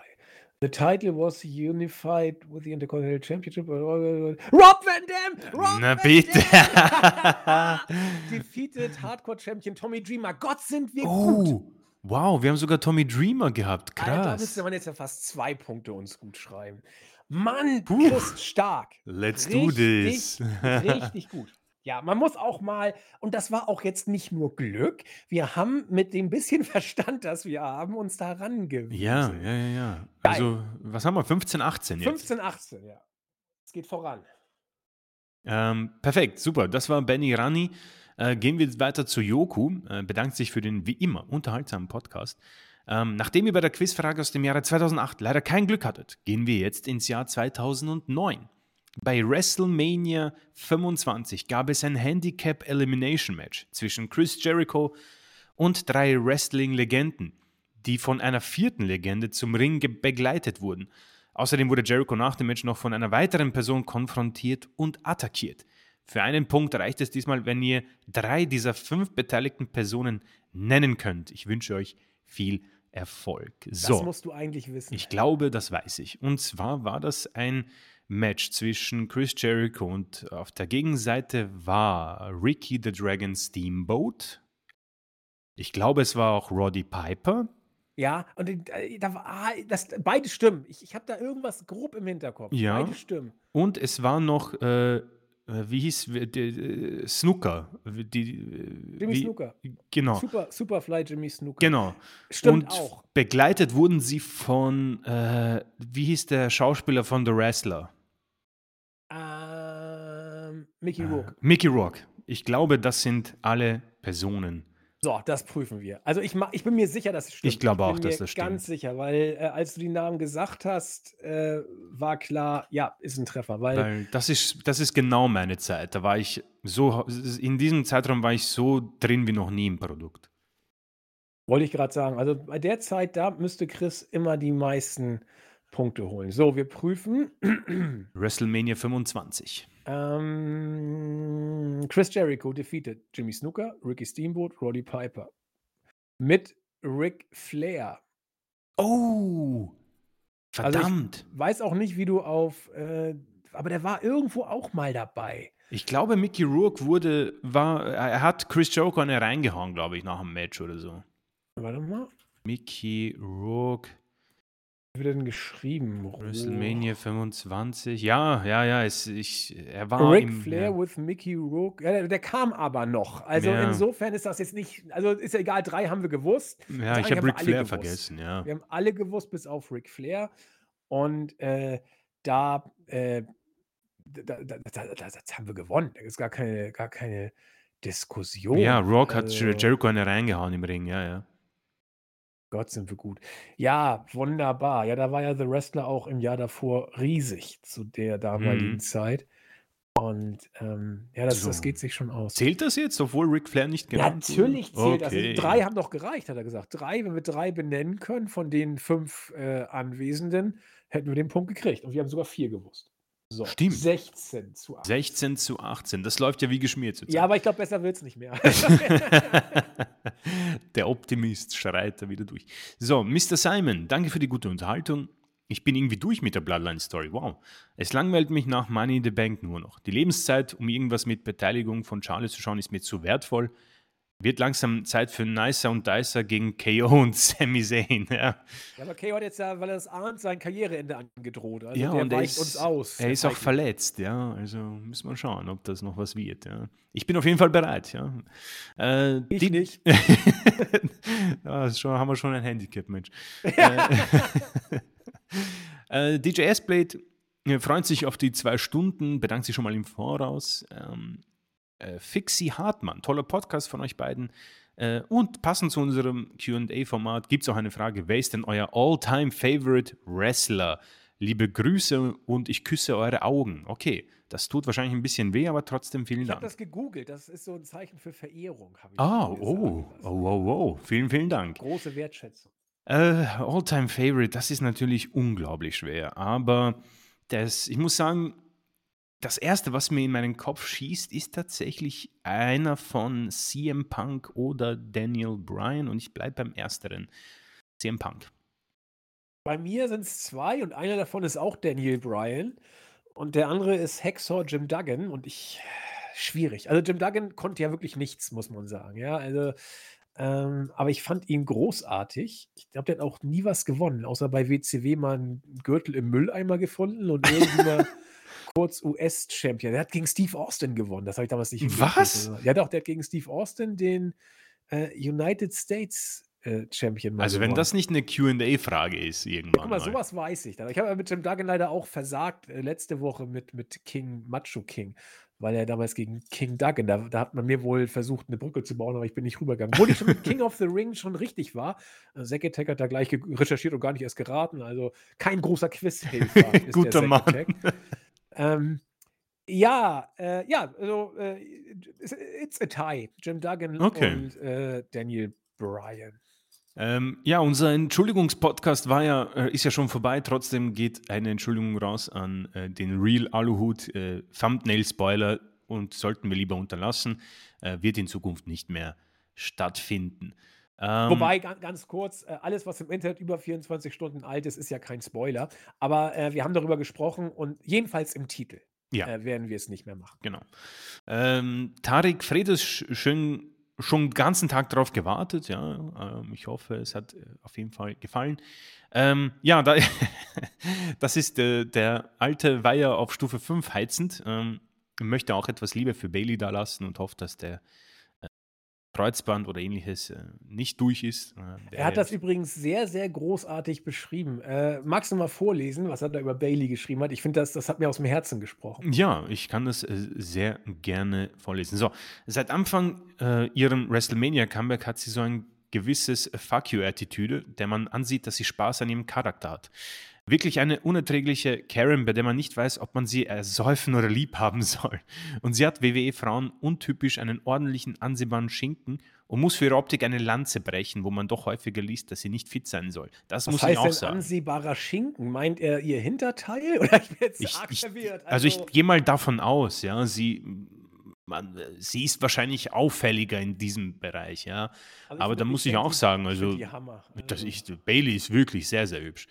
The title was unified with the Intercontinental Championship. Rob Van Dam! Rob Na Van bitte. Dam! Defeated Hardcore Champion Tommy Dreamer. Gott, sind wir gut! oh, wow, wir haben sogar Tommy Dreamer gehabt. Alter, da Krass. müsste man jetzt ja fast zwei Punkte uns gut schreiben. Mann, Puh. Chris, stark. Let's do this. richtig gut. Ja, man muss auch mal, und das war auch jetzt nicht nur Glück, wir haben mit dem bisschen Verstand, das wir haben, uns da rangewiesen. Ja, ja, ja, ja. Also, was haben wir? 15, 18 jetzt. 15, 18, ja. Es geht voran. Ähm, perfekt, super. Das war Benny Rani. Äh, gehen wir weiter zu Yoku. Äh, bedankt sich für den wie immer unterhaltsamen Podcast. Ähm, nachdem ihr bei der Quizfrage aus dem Jahre 2008 leider kein Glück hattet, gehen wir jetzt ins Jahr 2009. Bei WrestleMania 25 gab es ein Handicap Elimination Match zwischen Chris Jericho und drei Wrestling-Legenden, die von einer vierten Legende zum Ring begleitet wurden. Außerdem wurde Jericho nach dem Match noch von einer weiteren Person konfrontiert und attackiert. Für einen Punkt reicht es diesmal, wenn ihr drei dieser fünf beteiligten Personen nennen könnt. Ich wünsche euch viel Erfolg. Das So, musst du eigentlich wissen. ich glaube, das weiß ich. Und zwar war das ein Match zwischen Chris Jericho und auf der Gegenseite war Ricky the Dragon Steamboat. Ich glaube, es war auch Roddy Piper. ja, und äh, da war, ah, das, beide stimmen. Ich, ich habe da irgendwas grob im Hinterkopf. Ja. Beide stimmen. Und es war noch, äh, äh, wie hieß, äh, die, äh, Snooker. Die, äh, Jimmy wie, Snooker. Genau. Super, Superfly Jimmy Snooker. Genau. Stimmt und auch. begleitet wurden sie von, äh, wie hieß der Schauspieler von The Wrestler? Ähm, Mickey Rourke. Äh, Mickey Rourke. Ich glaube, das sind alle Personen. So, das prüfen wir. Also ich, ich bin mir sicher, dass es stimmt. Ich glaube auch, bin dass das stimmt. Ganz sicher, weil äh, als du die Namen gesagt hast, äh, war klar, ja, ist ein Treffer. Weil, Weil das ist, das ist genau meine Zeit. Da war ich so, in diesem Zeitraum war ich so drin wie noch nie im Produkt. wollte ich gerade sagen, also bei der Zeit, da müsste Chris immer die meisten Punkte holen. So, wir prüfen. WrestleMania 25. ähm, Chris Jericho defeated Jimmy Snooker, Ricky Steamboat, Roddy Piper. Mit Ric Flair. Oh! Also Verdammt! Weiß auch nicht, wie du auf. Äh, aber der war irgendwo auch mal dabei. ich, glaube, Mickey Rourke wurde, war, er hat Chris Jericho eine reingehauen, glaube ich, nach dem Match oder so. Warte mal. Mickey Rourke, Wie wird denn geschrieben? WrestleMania 25. Ja, ja, ja, es, ich, er war Ric im, Flair ja. with Mickey Rourke. Ja, der, der kam aber noch. Also Ja. insofern ist das jetzt nicht. Also ist ja egal, drei haben wir gewusst. Ja, ich habe haben wir Ric alle Flair gewusst. vergessen, ja. Wir haben alle gewusst, bis auf Ric Flair. Und äh, da, äh, da, da, da, da, das haben wir gewonnen. Da ist gar keine, gar keine Diskussion. Ja, Rock hat Also, Jericho eine reingehauen im Ring, ja, ja. Gott, sind wir gut. Ja, wunderbar. Ja, da war ja The Wrestler auch im Jahr davor riesig zu der damaligen Mhm. Zeit. Und ähm, ja, das, das So. geht sich schon aus. Zählt das jetzt, obwohl Ric Flair nicht Ja, genannt wurde? natürlich zählt das. Okay. Drei haben doch gereicht, hat er gesagt. Drei, wenn wir drei benennen können von den fünf äh, Anwesenden, hätten wir den Punkt gekriegt. Und wir haben sogar vier gewusst. So, Stimmt. 16 zu 8. 16 zu 18. Das läuft ja wie geschmiert zurzeit. Ja, aber ich glaube, besser wird es nicht mehr. Der Optimist schreit da wieder durch. So, Mr. Simon, danke für die gute Unterhaltung. Ich bin irgendwie durch mit der Bloodline-Story. Wow. Es langweilt mich nach Money in the Bank nur noch. Die Lebenszeit, um irgendwas mit Beteiligung von Charlie zu schauen, ist mir zu wertvoll. Wird langsam Zeit für Nicer und Dicer gegen KO und Sami Zayn. Ja, ja, aber KO hat jetzt ja, weil er es ahnt, sein Karriereende angedroht. Also ja und er ist, uns aus. er ist auch verletzt. Ja, also müssen wir schauen, ob das noch was wird. Ja. Ich bin auf jeden Fall bereit. Ja. Äh, Ich die- nicht. ja, das ist schon, haben wir schon ein Handicap, Mensch. äh, äh, DJ S-Blade äh, freut sich auf die zwei Stunden, bedankt sich schon mal im Voraus. Ähm, äh, Fixie Hartmann, toller Podcast von euch beiden. Äh, und passend zu unserem QA-Format gibt es auch eine Frage: Wer ist denn euer All-Time-Favorite Wrestler? Liebe Grüße und ich küsse eure Augen. Okay, das tut wahrscheinlich ein bisschen weh, aber trotzdem vielen Ich habe Dank. das gegoogelt. Das ist so ein Zeichen für Verehrung, Ah, oh, oh, lassen. wow, wow. Vielen, vielen Dank. Große Wertschätzung. Äh, All-Time Favorite, das ist natürlich unglaublich schwer. Aber das, ich muss sagen, das erste, was mir in meinen Kopf schießt, ist tatsächlich einer von CM Punk oder Daniel Bryan und ich bleibe beim ersteren. CM Punk. Bei mir sind es zwei und einer davon ist auch Daniel Bryan und der andere ist Hacksaw Jim Duggan und ich schwierig. Also Jim Duggan konnte ja wirklich nichts, muss man sagen. Ja, also ähm, aber ich fand ihn großartig. Ich glaube, der hat auch nie was gewonnen, außer bei WCW mal einen Gürtel im Mülleimer gefunden und irgendwie mal kurz US-Champion. Der hat gegen Steve Austin gewonnen. Das habe ich damals nicht Was? Ja, doch, der hat gegen Steve Austin den äh, United States äh, Champion Also wenn das nicht eine QA-Frage ist Ja, irgendwann. guck mal, mal. sowas weiß ich dann. Ich habe ja mit Jim Duggan leider auch versagt, äh, letzte Woche mit, mit King, Macho King, weil er damals gegen King Duggan, da, da hat man mir wohl versucht, eine Brücke zu bauen, aber ich bin nicht rübergegangen. Obwohl ich schon mit King of the Ring schon richtig war. Äh, Zack Attack hat da gleich recherchiert und gar nicht erst geraten, also kein großer ist Guter Mann. Ähm, ja, äh, ja, also äh, it's- it's a tie. Jim Duggan Okay. und äh, Daniel Bryan. Ähm, ja, unser Entschuldigungspodcast war ja, äh, ist ja schon vorbei. Trotzdem geht eine Entschuldigung raus an äh, den Real Aluhut äh, Thumbnail Spoiler und sollten wir lieber unterlassen. Äh, wird in Zukunft nicht mehr stattfinden. Ähm, Wobei, ga- ganz kurz, äh, alles, was im Internet über 24 Stunden alt ist, ist ja kein Spoiler. Aber äh, wir haben darüber gesprochen und jedenfalls im Titel Ja. äh, werden wir es nicht mehr machen. Genau. Ähm, Tarek Fredes sch- schön schon den ganzen Tag darauf gewartet. Ja, ähm, ich hoffe, es hat äh, auf jeden Fall gefallen. Ähm, ja, da, das ist äh, der alte Weiher auf Stufe 5 heizend. Ähm, ich möchte auch etwas Liebe für Bailey da lassen und hoffe, dass der Kreuzband oder ähnliches äh, nicht durch ist. Äh, Er hat das übrigens sehr, sehr großartig beschrieben. Äh, magst du mal vorlesen, was er da über Bailey geschrieben hat? Ich finde, das, das hat mir aus dem Herzen gesprochen. Ja, ich kann das äh, sehr gerne vorlesen. So, seit Anfang äh, ihrem WrestleMania-Comeback hat sie so ein gewisses Fuck you-Attitüde, der man ansieht, dass sie Spaß an ihrem Charakter hat. Wirklich eine unerträgliche Karen, bei der man nicht weiß, ob man sie ersäufen oder lieb haben soll. Und sie hat WWE-Frauen untypisch einen ordentlichen, ansehbaren Schinken und muss für ihre Optik eine Lanze brechen, wo man doch häufiger liest, dass sie nicht fit sein soll. Das Was muss ich heißt auch denn sagen. ansehbarer Schinken? Meint er ihr Hinterteil? Oder ich bin jetzt Ich, arg ich, verwirrt. also ich gehe mal davon aus, ja, sie, man, sie ist wahrscheinlich auffälliger in diesem Bereich, ja. also aber da muss ich auch sagen, ich also, Also, Bailey ist wirklich sehr, sehr hübsch.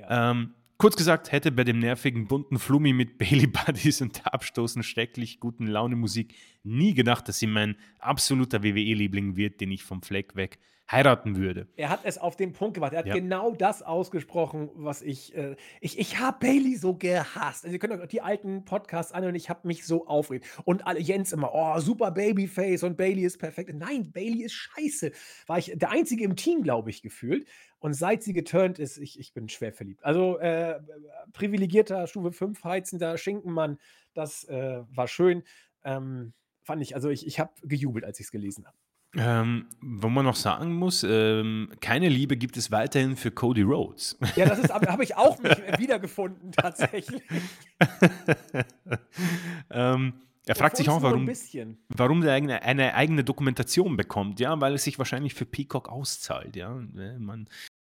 Ja. Ähm, kurz gesagt, hätte bei dem nervigen bunten Flummi mit Bailey Buddies und der abstoßend schrecklich guten Laune Musik nie gedacht, dass sie mein absoluter WWE-Liebling wird, den ich vom Fleck weg heiraten würde. Er hat es auf den Punkt gebracht. Er hat Ja. genau das ausgesprochen, was ich. Äh, ich ich habe Bailey so gehasst. Also, ihr könnt euch die alten Podcasts anhören. Ich habe mich so aufgeregt. Und alle Jens immer, oh, super Babyface und Bailey ist perfekt. Nein, Bailey ist scheiße. War ich der Einzige im Team, glaube ich, gefühlt. Und seit sie geturnt ist, ich, ich bin schwer verliebt. Also, äh, privilegierter Stufe 5 heizender Schinkenmann, das äh, war schön. Ähm, fand ich, also ich, ich habe gejubelt, als ich es gelesen habe. Ähm, wo man noch sagen muss, ähm, keine Liebe gibt es weiterhin für Cody Rhodes. Ja, das ist, habe ich auch mich wiedergefunden, tatsächlich. ähm, er fragt sich auch, warum, Ein warum er eine, eine eigene Dokumentation bekommt, ja, weil es sich wahrscheinlich für Peacock auszahlt, ja. Äh, Man,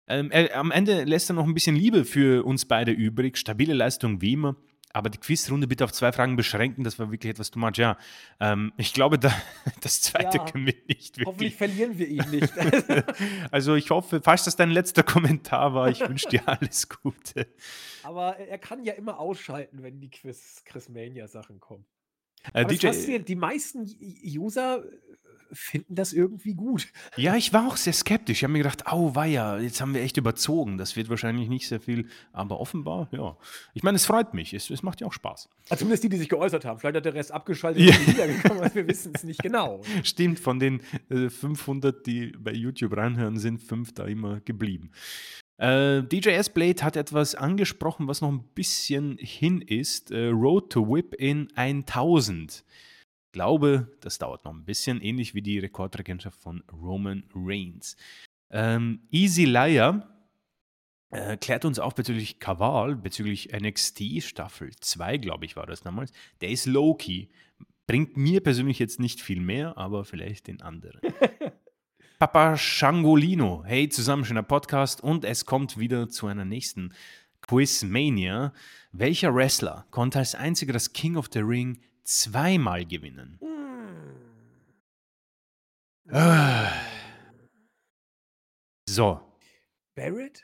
ähm, er, am Ende lässt er noch ein bisschen Liebe für uns beide übrig, stabile Leistung wie immer, aber die Quizrunde bitte auf zwei Fragen beschränken, das war wirklich etwas too much, ja. Ähm, ich glaube, da, das zweite Ja, können wir nicht Hoffentlich wirklich. verlieren wir ihn nicht. Also ich hoffe, falls das dein letzter Kommentar war, ich wünsche dir alles Gute. Aber er kann ja immer ausschalten, wenn die Quiz Chris Mania Sachen kommen. Äh, DJ, die meisten User äh, finden das irgendwie gut. Ja, ich war auch sehr skeptisch. Ich habe mir gedacht, au weia, jetzt haben wir echt überzogen. Das wird wahrscheinlich nicht sehr viel, aber offenbar, ja. Ich meine, es freut mich. Es, es macht ja auch Spaß. Also zumindest die, die sich geäußert haben. Vielleicht hat der Rest abgeschaltet Ja. und wiedergekommen, wir wissen es nicht genau. Stimmt, von den äh, 500, die bei YouTube reinhören, sind fünf da immer geblieben. Äh, DJ S-Blade hat etwas angesprochen, was noch ein bisschen hin ist. Äh, Road to Whip in 1000. Ich glaube, das dauert noch ein bisschen, ähnlich wie die Rekordregentschaft von Roman Reigns. Ähm, Easy Liar äh, klärt uns auf bezüglich Kaval, bezüglich NXT Staffel 2, glaube ich, war das damals. Der ist Loki. Bringt mir persönlich jetzt nicht viel mehr, aber vielleicht den anderen. Papa Shangolino. Hey, zusammen schöner Podcast und es kommt wieder zu einer nächsten Quizmania. Welcher Wrestler konnte als einziger das King of the Ring zweimal gewinnen? Ah. So. Barrett?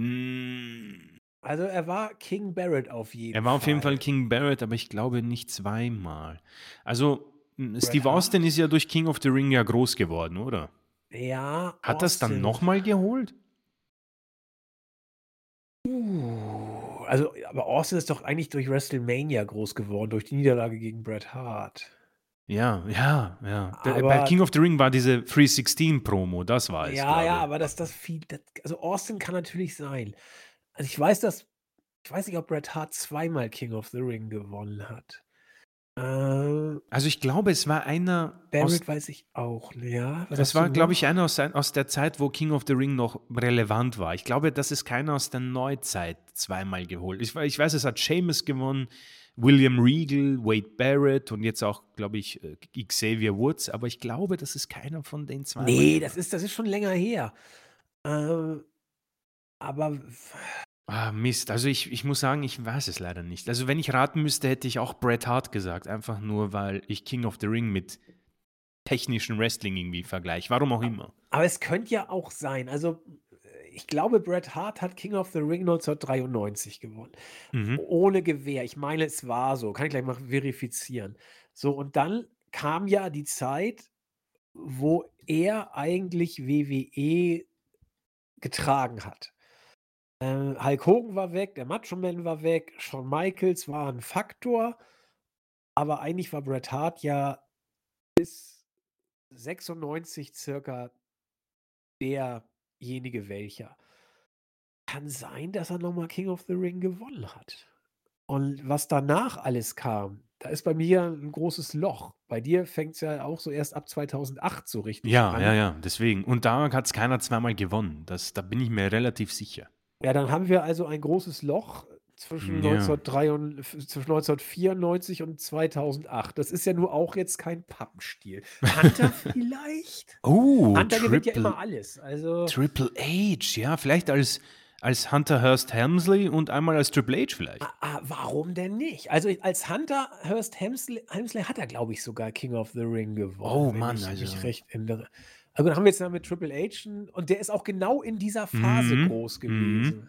Mm, Also er war King Barrett auf jeden Fall. Er war auf jeden Fall King Barrett, aber ich glaube nicht zweimal. Also, Steve Hart? Austin ist ja durch King of the Ring ja groß geworden, oder? Ja. Hat das dann Austin. nochmal geholt? Uh, also, aber Austin ist doch eigentlich durch WrestleMania groß geworden, durch die Niederlage gegen Bret Hart. Ja, ja, ja. Aber- bei King of the Ring war diese 316-Promo, das war es. ja, glaube ja, aber das, das viel, das, also Austin kann natürlich sein. Also ich weiß, dass, ich weiß nicht, ob Bret Hart zweimal King of the Ring gewonnen hat. Äh, Also ich glaube, es war einer aus, Barrett weiß ich auch, ja. Was das war, glaube ich, einer aus, aus der Zeit, wo King of the Ring noch relevant war. Ich glaube, das ist keiner aus der Neuzeit zweimal geholt. Ich, ich weiß, es hat Seamus gewonnen, William Regal, Wade Barrett und jetzt auch, glaube ich, äh, Xavier Woods, aber ich glaube, das ist keiner von den zwei. Nee, das ist, das ist schon länger her. Äh, aber Ah, Mist. Also ich, ich muss sagen, ich weiß es leider nicht. Also wenn ich raten müsste, hätte ich auch Bret Hart gesagt. Einfach nur, weil ich King of the Ring mit technischen Wrestling irgendwie vergleiche. Warum auch immer. Aber es könnte ja auch sein. Also, äh, ich glaube, Bret Hart hat King of the Ring 1993 gewonnen. Mhm. Ohne Gewehr. Ich meine, es war so. Kann ich gleich mal verifizieren. So, und dann kam ja die Zeit, wo er eigentlich WWE getragen hat. Äh, Hulk Hogan war weg, der Macho Man war weg, Shawn Michaels war ein Faktor, aber eigentlich war Bret Hart ja bis 96 circa derjenige welcher. Kann sein, dass er nochmal King of the Ring gewonnen hat. Und was danach alles kam, da ist bei mir ein großes Loch. Bei dir fängt es ja auch so erst ab 2008 so richtig Ja, an. ja, ja, deswegen. Und da hat es keiner zweimal gewonnen. Das, da bin ich mir relativ sicher. Ja, dann haben wir also ein großes Loch zwischen, Ja. 1993, zwischen 1994 und 2008. Das ist ja nur auch jetzt kein Pappenstiel. Hunter vielleicht? Oh, Hunter gewinnt ja Triple, immer alles. Also, Triple H, ja, vielleicht als, als Hunter Hurst Helmsley und einmal als Triple H vielleicht. ah, ah, warum denn nicht? Also als Hunter Hurst Hemsley, Hemsley hat er, glaube ich, sogar King of the Ring gewonnen. Oh, wenn Mann, ich also- mich recht erinnere. Also dann haben wir jetzt da mit Triple H und der ist auch genau in dieser Phase Mhm, groß mhm. gewesen.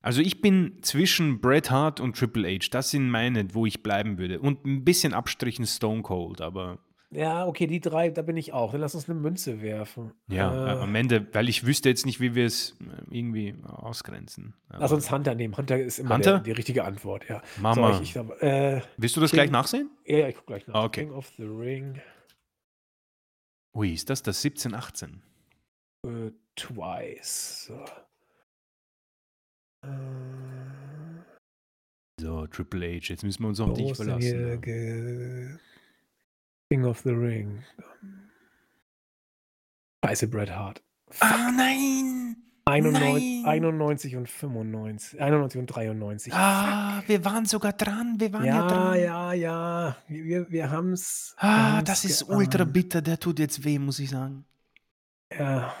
Also ich bin zwischen Bret Hart und Triple H. Das sind meine, wo ich bleiben würde. Und ein bisschen Abstrichen Stone Cold, aber Ja, okay, die drei, da bin ich auch. Dann lass uns eine Münze werfen. ja, Äh, am Ende, weil ich wüsste jetzt nicht, wie wir es äh, irgendwie ausgrenzen. Lass Aber- uns Hunter nehmen. Hunter ist immer Hunter? Der, die richtige Antwort, ja. Mama. So, ich, ich, äh, Willst du das King- gleich nachsehen? ja, ja, ich guck gleich nach. Ah, okay. King of the Ring Ui, ist das das 17, 18? äh, twice. So. Äh, So, Triple H, jetzt müssen wir uns auf dich verlassen. ge- King of the Ring. Scheiße, Bret Hart. Ah, nein! 91, nein! 91 und 95. 91 und 93. Ah, wir waren sogar dran, wir waren ja, ja, dran. ja, ja. Wir, wir haben es. Ah, das ist ultra bitter, der tut jetzt weh, muss ich sagen. Ja,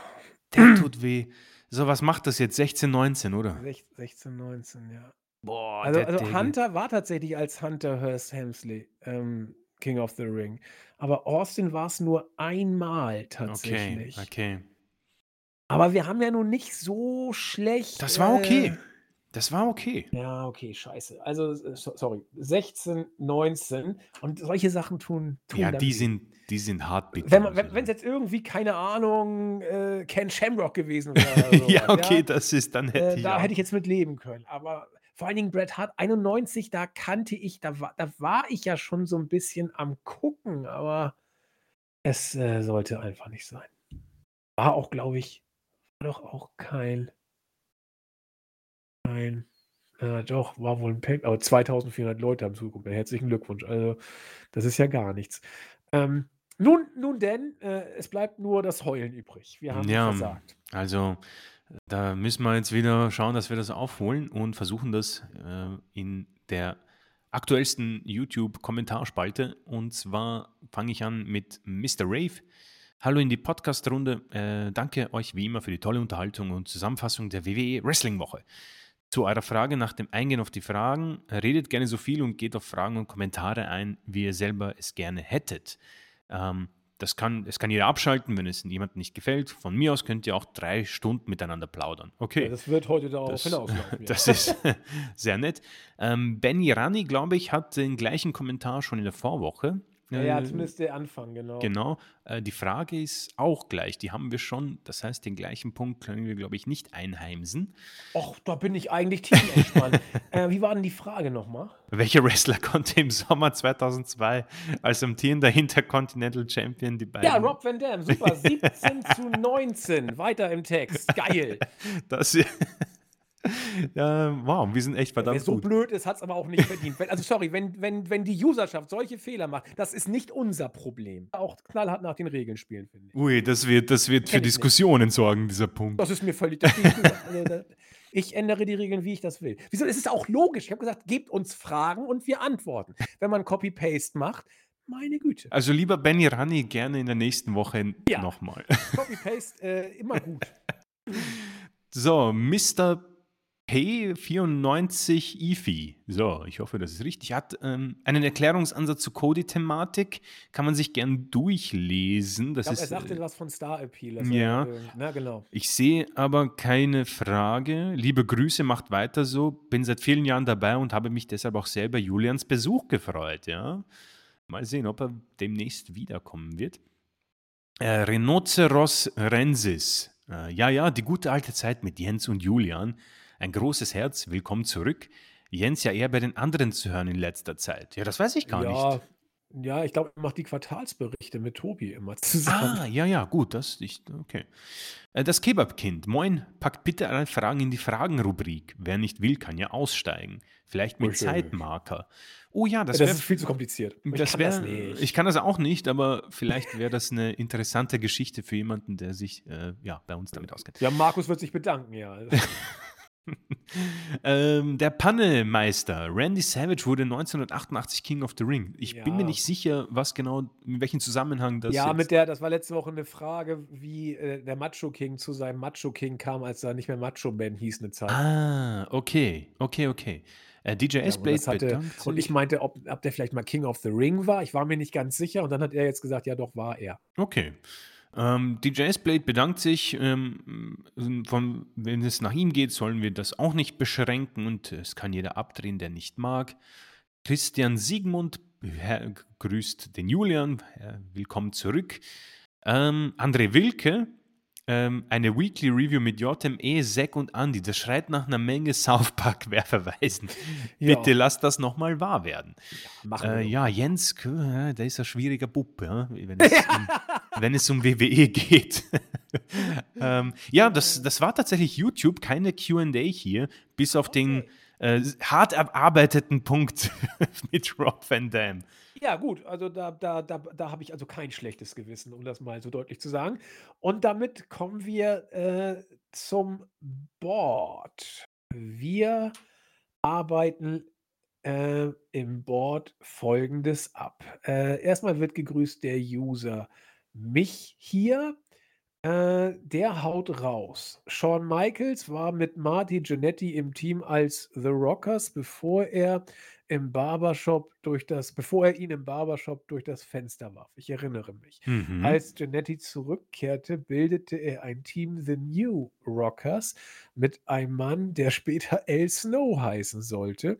Der tut weh. So, was macht das jetzt? 16, 19, oder? 16, 16, 19, ja. Boah, Also, also. Hunter war tatsächlich als Hunter Hearst Helmsley ähm, King of the Ring. Aber Austin war es nur einmal Okay, tatsächlich. okay. Aber wir haben ja nun nicht so schlecht. Das war okay. Äh, Das war okay. ja, okay, scheiße. Also, äh, so, sorry. 16, 19. Und solche Sachen tun. tun Ja, die sind, die sind hart bitter. Wenn es sagen. jetzt irgendwie, keine Ahnung, äh, Ken Shamrock gewesen wäre. Ja, okay, das ist, dann hätte Äh, ich da auch. hätte ich jetzt mit leben können. Aber vor allen Dingen Bret Hart 91, da kannte ich, da war, da war ich ja schon so ein bisschen am gucken, aber es äh, sollte einfach nicht sein. War auch, glaube ich, doch auch kein, kein, Äh, doch, war wohl ein Pack, aber 2400 Leute haben zugeguckt. Herzlichen Glückwunsch. Also, das ist ja gar nichts. Ähm, nun, nun denn, äh, es bleibt nur das Heulen übrig. Wir haben Ja, versagt. also da müssen wir jetzt wieder schauen, dass wir das aufholen und versuchen das äh, in der aktuellsten YouTube-Kommentarspalte. Und zwar fange ich an mit Mr. Rave. Hallo in die Podcast-Runde. Äh, danke euch wie immer für die tolle Unterhaltung und Zusammenfassung der WWE Wrestling-Woche. Zu eurer Frage nach dem Eingehen auf die Fragen, redet gerne so viel und geht auf Fragen und Kommentare ein, wie ihr selber es gerne hättet. Ähm, das kann, es kann jeder abschalten, wenn es jemandem nicht gefällt. Von mir aus könnt ihr auch drei Stunden miteinander plaudern. Okay. Ja, das wird heute darauf Das, hinauslaufen. Ja. das ist sehr nett. Ähm, Benny Rani, glaube ich, hat den gleichen Kommentar schon in der Vorwoche. Ja, ja, Äh, zumindest der Anfang, genau. Genau. Äh, die Frage ist auch gleich. Die haben wir schon. Das heißt, den gleichen Punkt können wir, glaube ich, nicht einheimsen. Och, da bin ich eigentlich tiefenentspannt. äh, wie war denn die Frage nochmal? Welcher Wrestler konnte im Sommer 2002 als amtierender Intercontinental Champion die beiden... Ja, Rob Van Dam, super. 17 zu 19. Weiter im Text. Geil. Das, ja, wow, wir sind echt Wer verdammt so gut. blöd ist, hat es aber auch nicht verdient. Wenn, also sorry, wenn, wenn, wenn die Userschaft solche Fehler macht, das ist nicht unser Problem. Auch knallhart nach den Regeln spielen, finde ich. Ui, das wird, das wird für ich nicht. Diskussionen sorgen, dieser Punkt. Das ist mir völlig das also, da, Ich ändere die Regeln, wie ich das will. Wieso? Es ist auch logisch. Ich habe gesagt, gebt uns Fragen und wir antworten. Wenn man Copy-Paste macht, meine Güte. Also lieber Benny Rani, gerne in der nächsten Woche Ja. nochmal. Copy-Paste äh, immer gut. So, Mr. P94 IFI. So, ich hoffe, das ist richtig. Hat ähm, einen Erklärungsansatz zur Cody-Thematik. Kann man sich gern durchlesen. Das Ich glaube, er ist, sagte äh, was von Star Appeal. dass ja. Er, äh, na, genau. ich sehe aber keine Frage. Liebe Grüße, macht weiter so. Bin seit vielen Jahren dabei und habe mich deshalb auch sehr über Julians Besuch gefreut. Ja? Mal sehen, ob er demnächst wiederkommen wird. Äh, Rhinoceros Rensis. Äh, ja, ja, die gute alte Zeit mit Jens und Julian. Ein großes Herz, willkommen zurück. Jens ja eher bei den anderen zu hören in letzter Zeit. Ja, das weiß ich gar ja, nicht. ja, ich glaube, er macht die Quartalsberichte mit Tobi immer zusammen. Ah, ja, ja, gut, das ich, okay. Äh, Das Kebabkind, moin, packt bitte alle Fragen in die Fragenrubrik. Wer nicht will, kann ja aussteigen. Vielleicht mit Richtig. Zeitmarker. Oh ja, das Das, wäre ist viel zu kompliziert. Ich das kann wär, das nicht. Ich kann das auch nicht, aber vielleicht wäre das eine interessante Geschichte für jemanden, der sich äh, ja, bei uns damit auskennt. ja, Markus wird sich bedanken, ja. ähm, der Pannemeister, Randy Savage, wurde 1988 King of the Ring. Ich bin mir Ja. nicht sicher, was genau, in welchem Zusammenhang das ja, jetzt- mit der, das war letzte Woche eine Frage, wie äh, der Macho King zu seinem Macho King kam, als er nicht mehr Macho Man hieß eine Zeit. Ah, okay, okay, okay. Äh, DJ Ja, und, S-Blade hatte, und ich meinte, ob, ob der vielleicht mal King of the Ring war. Ich war mir nicht ganz sicher. Und dann hat er jetzt gesagt, ja doch, war er. Okay. Ähm, DJ S-Blade bedankt sich. Ähm, von, wenn es nach ihm geht, sollen wir das auch nicht beschränken und es kann jeder abdrehen, der nicht mag. Christian Siegmund grüßt den Julian. Willkommen zurück. Ähm, André Wilke, ähm, eine Weekly Review mit JME, Zack und Andy. Das schreit nach einer Menge South Park-Querverweisen. Ja. Bitte lass das nochmal wahr werden. Machen Äh, ja, Jens, äh, der ist ein schwieriger Bub, ja, wenn, es um, wenn es um WWE geht. ähm, ja, das, das war tatsächlich YouTube, keine QA hier, bis auf den äh, hart erarbeiteten Punkt mit Rob Van Dam. Ja, gut, also da, da, da, da habe ich also kein schlechtes Gewissen, um das mal so deutlich zu sagen. Und damit kommen wir äh, zum Board. Wir arbeiten äh, im Board folgendes ab. Äh, erstmal wird gegrüßt der User mich hier. Äh, der haut raus. Shawn Michaels war mit Marty Jannetty im Team als The Rockers, bevor er im Barbershop durch das, bevor er ihn im Barbershop durch das Fenster warf. Ich erinnere mich. Mhm. Als Jannetty zurückkehrte, bildete er ein Team The New Rockers mit einem Mann, der später El Snow heißen sollte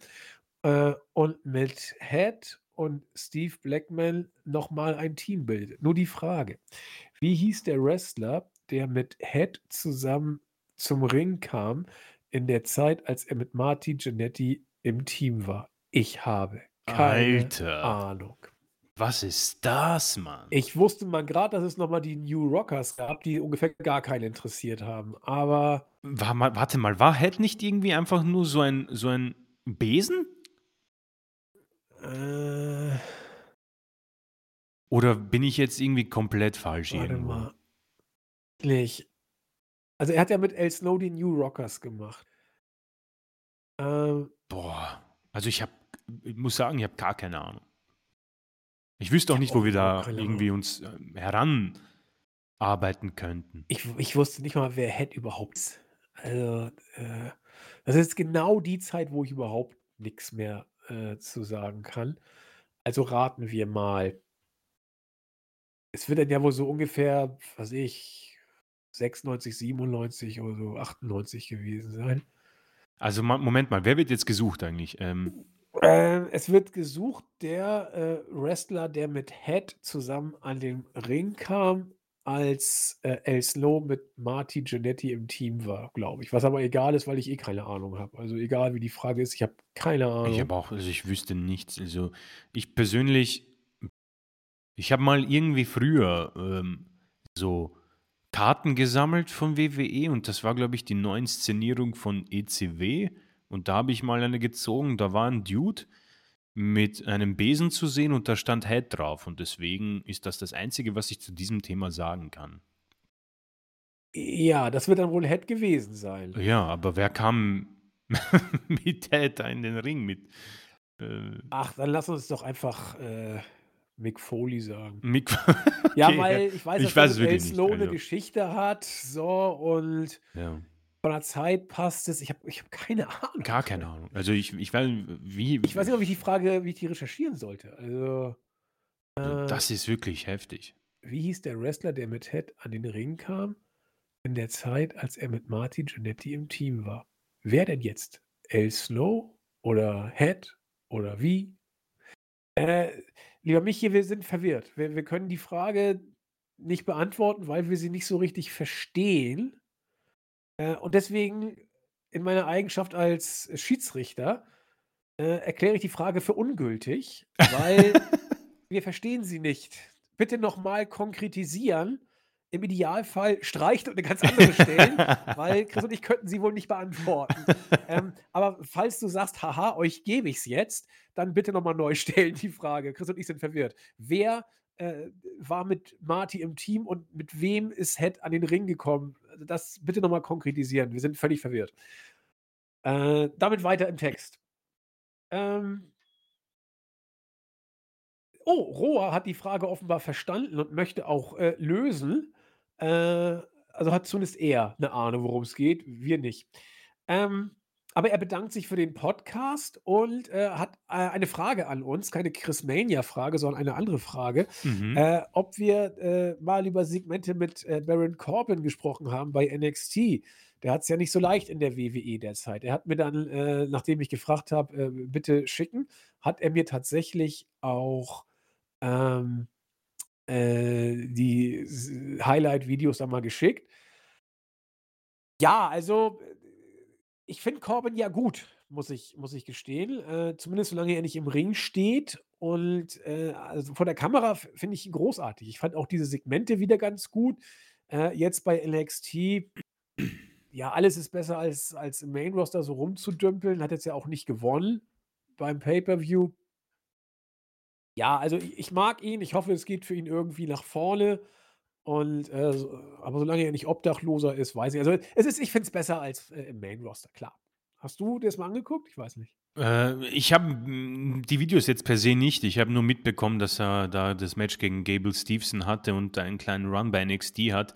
äh, und mit Head und Steve Blackman nochmal ein Team bildet. Nur die Frage, wie hieß der Wrestler, der mit Head zusammen zum Ring kam in der Zeit, als er mit Marty Jannetty im Team war? Ich habe keine Alter. Ahnung. Was ist das, Mann? Ich wusste mal gerade, dass es nochmal die New Rockers gab, die ungefähr gar keinen interessiert haben. Aber War mal, warte mal, war Head nicht irgendwie einfach nur so ein, so ein Besen? Äh, Oder bin ich jetzt irgendwie komplett falsch warte irgendwo? mal. Nicht. Also er hat ja mit El Snow die New Rockers gemacht. Ähm, Boah, also ich habe, ich muss sagen, ich habe gar keine Ahnung. Ich wüsste auch nicht, wo wir da irgendwie uns äh, heranarbeiten könnten. ich, ich wusste nicht mal, wer Head überhaupt. Also, äh, das ist genau die Zeit, wo ich überhaupt nichts mehr äh, zu sagen kann. Also raten wir mal. Es wird dann ja wohl so ungefähr, was weiß ich, 96, 97 oder so, 98 gewesen sein. Also Moment mal, wer wird jetzt gesucht eigentlich? Ähm, Ähm, es wird gesucht, der äh, Wrestler, der mit Head zusammen an den Ring kam, als äh, El Snow mit Marty Jannetty im Team war, glaube ich. Was aber egal ist, weil ich eh keine Ahnung habe. Also egal, wie die Frage ist, ich habe keine ich Ahnung. habe auch, also ich wüsste nichts. Also ich persönlich, ich habe mal irgendwie früher ähm, so Karten gesammelt von WWE und das war, glaube ich, die Neuinszenierung von ECW. Und da habe ich mal eine gezogen, da war ein Dude mit einem Besen zu sehen und da stand Head drauf. Und deswegen ist das das Einzige, was ich zu diesem Thema sagen kann. Ja, das wird dann wohl Head gewesen sein. Ja, aber wer kam mit Head in den Ring? Mit äh, Ach, dann lass uns doch einfach äh, Mick Foley sagen. Mick. Ja, Okay, weil ich weiß, ich dass weiß El wirklich nicht, Snow eine. Geschichte hat. So, und Ja, von der Zeit passt es. Ich habe ich hab keine Ahnung. gar keine Ahnung. Also ich, ich weiß, wie. Ich weiß nicht, ob ich die Frage, wie ich die recherchieren sollte. Also, also äh, das ist wirklich heftig. wie hieß der Wrestler, der mit Head an den Ring kam, in der Zeit, als er mit Marty Jannetty im Team war? Wer denn jetzt? El Snow oder Head oder wie? Äh, lieber Michi, wir sind verwirrt. Wir, wir können die Frage nicht beantworten, weil wir sie nicht so richtig verstehen. Äh, und deswegen, in meiner Eigenschaft als Schiedsrichter, äh, erkläre ich die Frage für ungültig, weil wir verstehen sie nicht. Bitte nochmal konkretisieren. Im Idealfall streicht und eine ganz andere stellen, weil Chris und ich könnten sie wohl nicht beantworten. ähm, aber falls du sagst, haha, euch gebe ich es jetzt, dann bitte nochmal neu stellen die Frage. Chris und ich sind verwirrt. Wer äh, war mit Marty im Team und mit wem ist Head an den Ring gekommen? Also Das bitte nochmal konkretisieren. Wir sind völlig verwirrt. Äh, damit weiter im Text. Ähm, oh, Roa hat die Frage offenbar verstanden und möchte auch äh, lösen. Äh, also hat zumindest er eine Ahnung, worum es geht. Wir nicht. Ähm, aber er bedankt sich für den Podcast und äh, hat äh, eine Frage an uns. Keine Chris Mania-Frage, sondern eine andere Frage. Mhm. Äh, ob wir äh, mal über Segmente mit äh, Baron Corbin gesprochen haben bei NXT. Der hat es ja nicht so leicht in der WWE derzeit. Er hat mir dann, äh, nachdem ich gefragt habe, bitte schicken, hat er mir tatsächlich auch ähm, äh, die Highlight-Videos da mal geschickt. Ja, also ich finde Corbin ja gut, muss ich, muss ich gestehen. Äh, zumindest solange er nicht im Ring steht. Und äh, also vor der Kamera finde ich ihn großartig. Ich fand auch diese Segmente wieder ganz gut. Äh, jetzt bei NXT, ja, alles ist besser als, als im Main Roster so rumzudümpeln. Hat jetzt ja auch nicht gewonnen beim Pay-Per-View. Ja, also ich, ich mag ihn. Ich hoffe, es geht für ihn irgendwie nach vorne. Und äh, so- aber solange er nicht Obdachloser ist, weiß ich. Also es ist, ich finde es besser als äh, im Main Roster, klar. Hast du das mal angeguckt? Ich weiß nicht. Äh, ich habe die Videos jetzt per se nicht. Ich habe nur mitbekommen, dass er da das Match gegen Gable Stevenson hatte und einen kleinen Run bei NXT hat.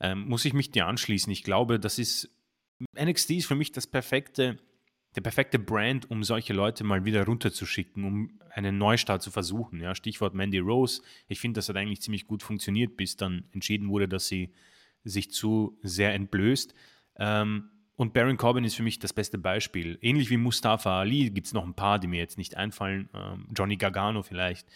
Ähm, muss ich mich dir anschließen. Ich glaube, das ist NXT ist für mich das perfekte, der perfekte Brand, um solche Leute mal wieder runterzuschicken, um einen Neustart zu versuchen. Ja, Stichwort Mandy Rose. Ich finde, das hat eigentlich ziemlich gut funktioniert, bis dann entschieden wurde, dass sie sich zu sehr entblößt. Ähm, und Baron Corbin ist für mich das beste Beispiel. Ähnlich wie Mustafa Ali gibt es noch ein paar, die mir jetzt nicht einfallen. Ähm, Johnny Gargano vielleicht,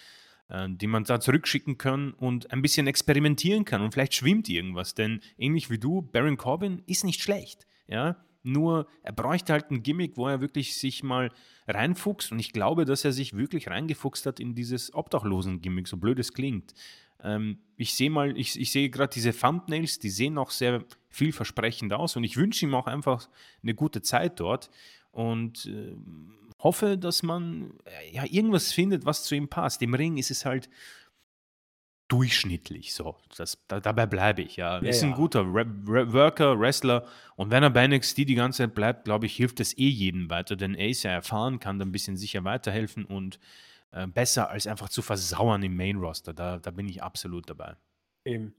äh, die man da zurückschicken kann und ein bisschen experimentieren kann und vielleicht schwimmt irgendwas. Denn ähnlich wie du, Baron Corbin ist nicht schlecht. Ja, nur er bräuchte halt ein Gimmick, wo er wirklich sich mal reinfuchst. Und ich glaube, dass er sich wirklich reingefuchst hat in dieses Obdachlosen-Gimmick, so blöd es klingt. Ähm, ich sehe mal, ich, ich sehe gerade diese Thumbnails, die sehen auch sehr vielversprechend aus und ich wünsche ihm auch einfach eine gute Zeit dort und äh, hoffe, dass man äh, ja irgendwas findet, was zu ihm passt. Im Ring ist es halt durchschnittlich so. Das, da, dabei bleibe ich, ja. ja ist ein guter Re Re Worker, Wrestler und wenn er bei NXT die ganze Zeit bleibt, glaube ich, hilft das eh jedem weiter, denn er ist ja erfahren, kann da ein bisschen sicher weiterhelfen und äh, besser als einfach zu versauern im Main Roster. Da, da bin ich absolut dabei. Eben.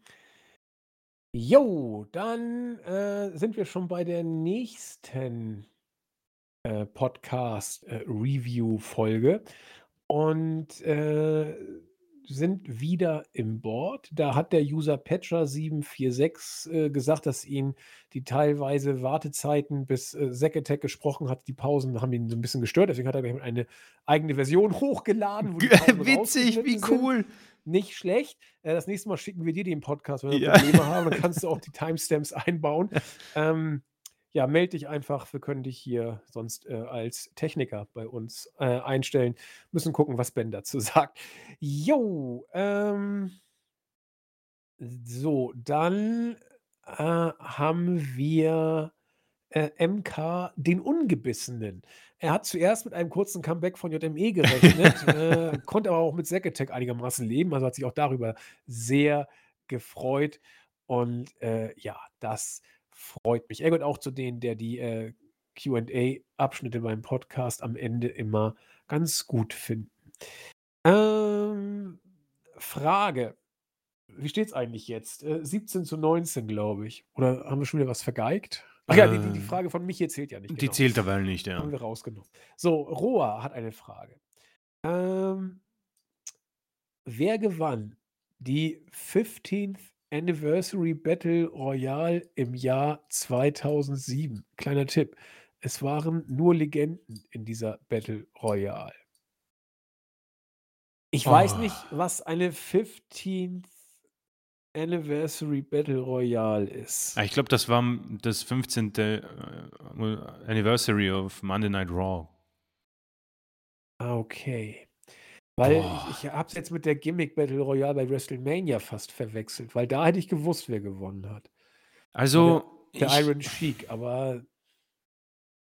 Jo, dann äh, sind wir schon bei der nächsten äh, Podcast-Review-Folge. Und äh, sind wieder im Board. Da hat der User Patcher746 äh, gesagt, dass ihn die teilweise Wartezeiten, bis äh, Zack gesprochen hat, die Pausen haben ihn so ein bisschen gestört. Deswegen hat er eine eigene Version hochgeladen. Witzig, wie cool. Sind. Nicht schlecht. Äh, das nächste Mal schicken wir dir den Podcast, wenn wir ja. Probleme haben. Dann kannst du auch die Timestamps einbauen. ähm, ja, melde dich einfach. Wir können dich hier sonst äh, als Techniker bei uns äh, einstellen. Müssen gucken, was Ben dazu sagt. Jo, ähm, so, dann äh, haben wir äh, MK den Ungebissenen. Er hat zuerst mit einem kurzen Comeback von JME gerechnet, äh, konnte aber auch mit Zack Attack einigermaßen leben, also hat sich auch darüber sehr gefreut. Und äh, ja, das freut mich. Er gehört auch zu denen, der die äh, QA-Abschnitte beim Podcast am Ende immer ganz gut finden. Ähm, Frage. Wie steht es eigentlich jetzt? Äh, 17 zu 19, glaube ich. Oder haben wir schon wieder was vergeigt? Ach ja, die, die, die ähm, Frage von mich hier zählt ja nicht. Die genau. zählt aber nicht, ja. Haben wir rausgenommen. So, Roa hat eine Frage. Ähm, wer gewann die 15th Anniversary Battle Royale im Jahr 2007. Kleiner Tipp. Es waren nur Legenden in dieser Battle Royale. Ich oh. weiß nicht, was eine 15th Anniversary Battle Royale ist. Ah, ich glaube, das war das 15. Äh, Anniversary of Monday Night Raw. Ah, okay. Weil Boah. ich, habe es jetzt mit der Gimmick Battle Royale bei WrestleMania fast verwechselt, weil da hätte ich gewusst, wer gewonnen hat. Also. Der, der ich, Iron Sheik, aber.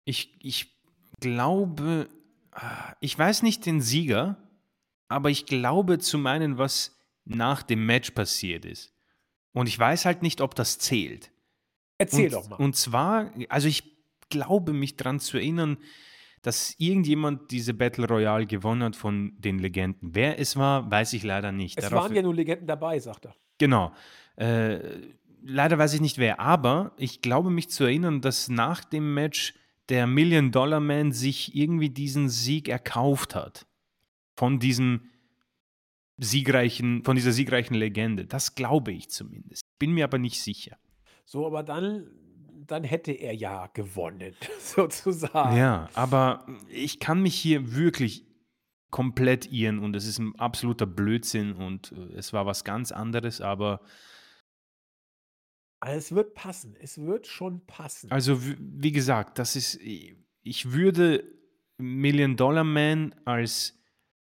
Ich, ich glaube, ah, ich weiß nicht den Sieger, aber ich glaube zu meinen, was nach dem Match passiert ist. Und ich weiß halt nicht, ob das zählt. Erzähl und, doch mal. Und zwar, also ich glaube mich daran zu erinnern, dass irgendjemand diese Battle Royale gewonnen hat von den Legenden. Wer es war, weiß ich leider nicht. Es Darauf waren ja nur Legenden dabei, sagt er. Genau. Äh, leider weiß ich nicht wer, aber ich glaube mich zu erinnern, dass nach dem Match der Million Dollar Man sich irgendwie diesen Sieg erkauft hat. Von diesem siegreichen, von dieser siegreichen Legende. Das glaube ich zumindest. Bin mir aber nicht sicher. So, aber dann dann hätte er ja gewonnen, sozusagen. Ja, aber ich kann mich hier wirklich komplett irren und es ist ein absoluter Blödsinn und äh, es war was ganz anderes, aber. Also es wird passen, es wird schon passen. Also, wie gesagt, das ist, ich würde Million Dollar Man als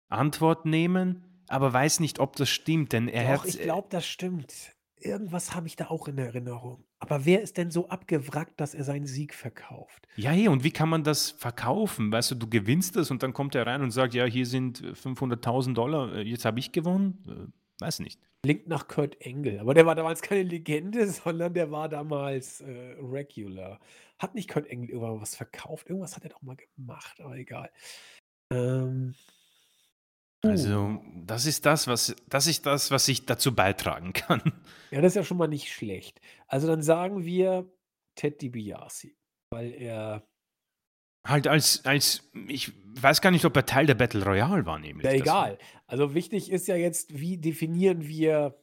Antwort nehmen, aber weiß nicht, ob das stimmt, denn er Doch, hat. Ich glaube, das stimmt. Irgendwas habe ich da auch in Erinnerung. Aber wer ist denn so abgewrackt, dass er seinen Sieg verkauft? Ja, hey, und wie kann man das verkaufen? Weißt du, du gewinnst das und dann kommt er rein und sagt, ja, hier sind 500.000 Dollar, äh, jetzt habe ich gewonnen? Äh, weiß nicht. Klingt nach Kurt Engel, aber der war damals keine Legende, sondern der war damals äh, Regular. Hat nicht Kurt Engel irgendwann was verkauft? Irgendwas hat er doch mal gemacht, aber egal. Ähm, also, das ist das, was das ist das, was ich dazu beitragen kann. Ja, das ist ja schon mal nicht schlecht. Also dann sagen wir Ted DiBiase, weil er Halt als als ich weiß gar nicht, ob er Teil der Battle Royale war, nämlich. Ja, egal. Also wichtig ist ja jetzt, wie definieren wir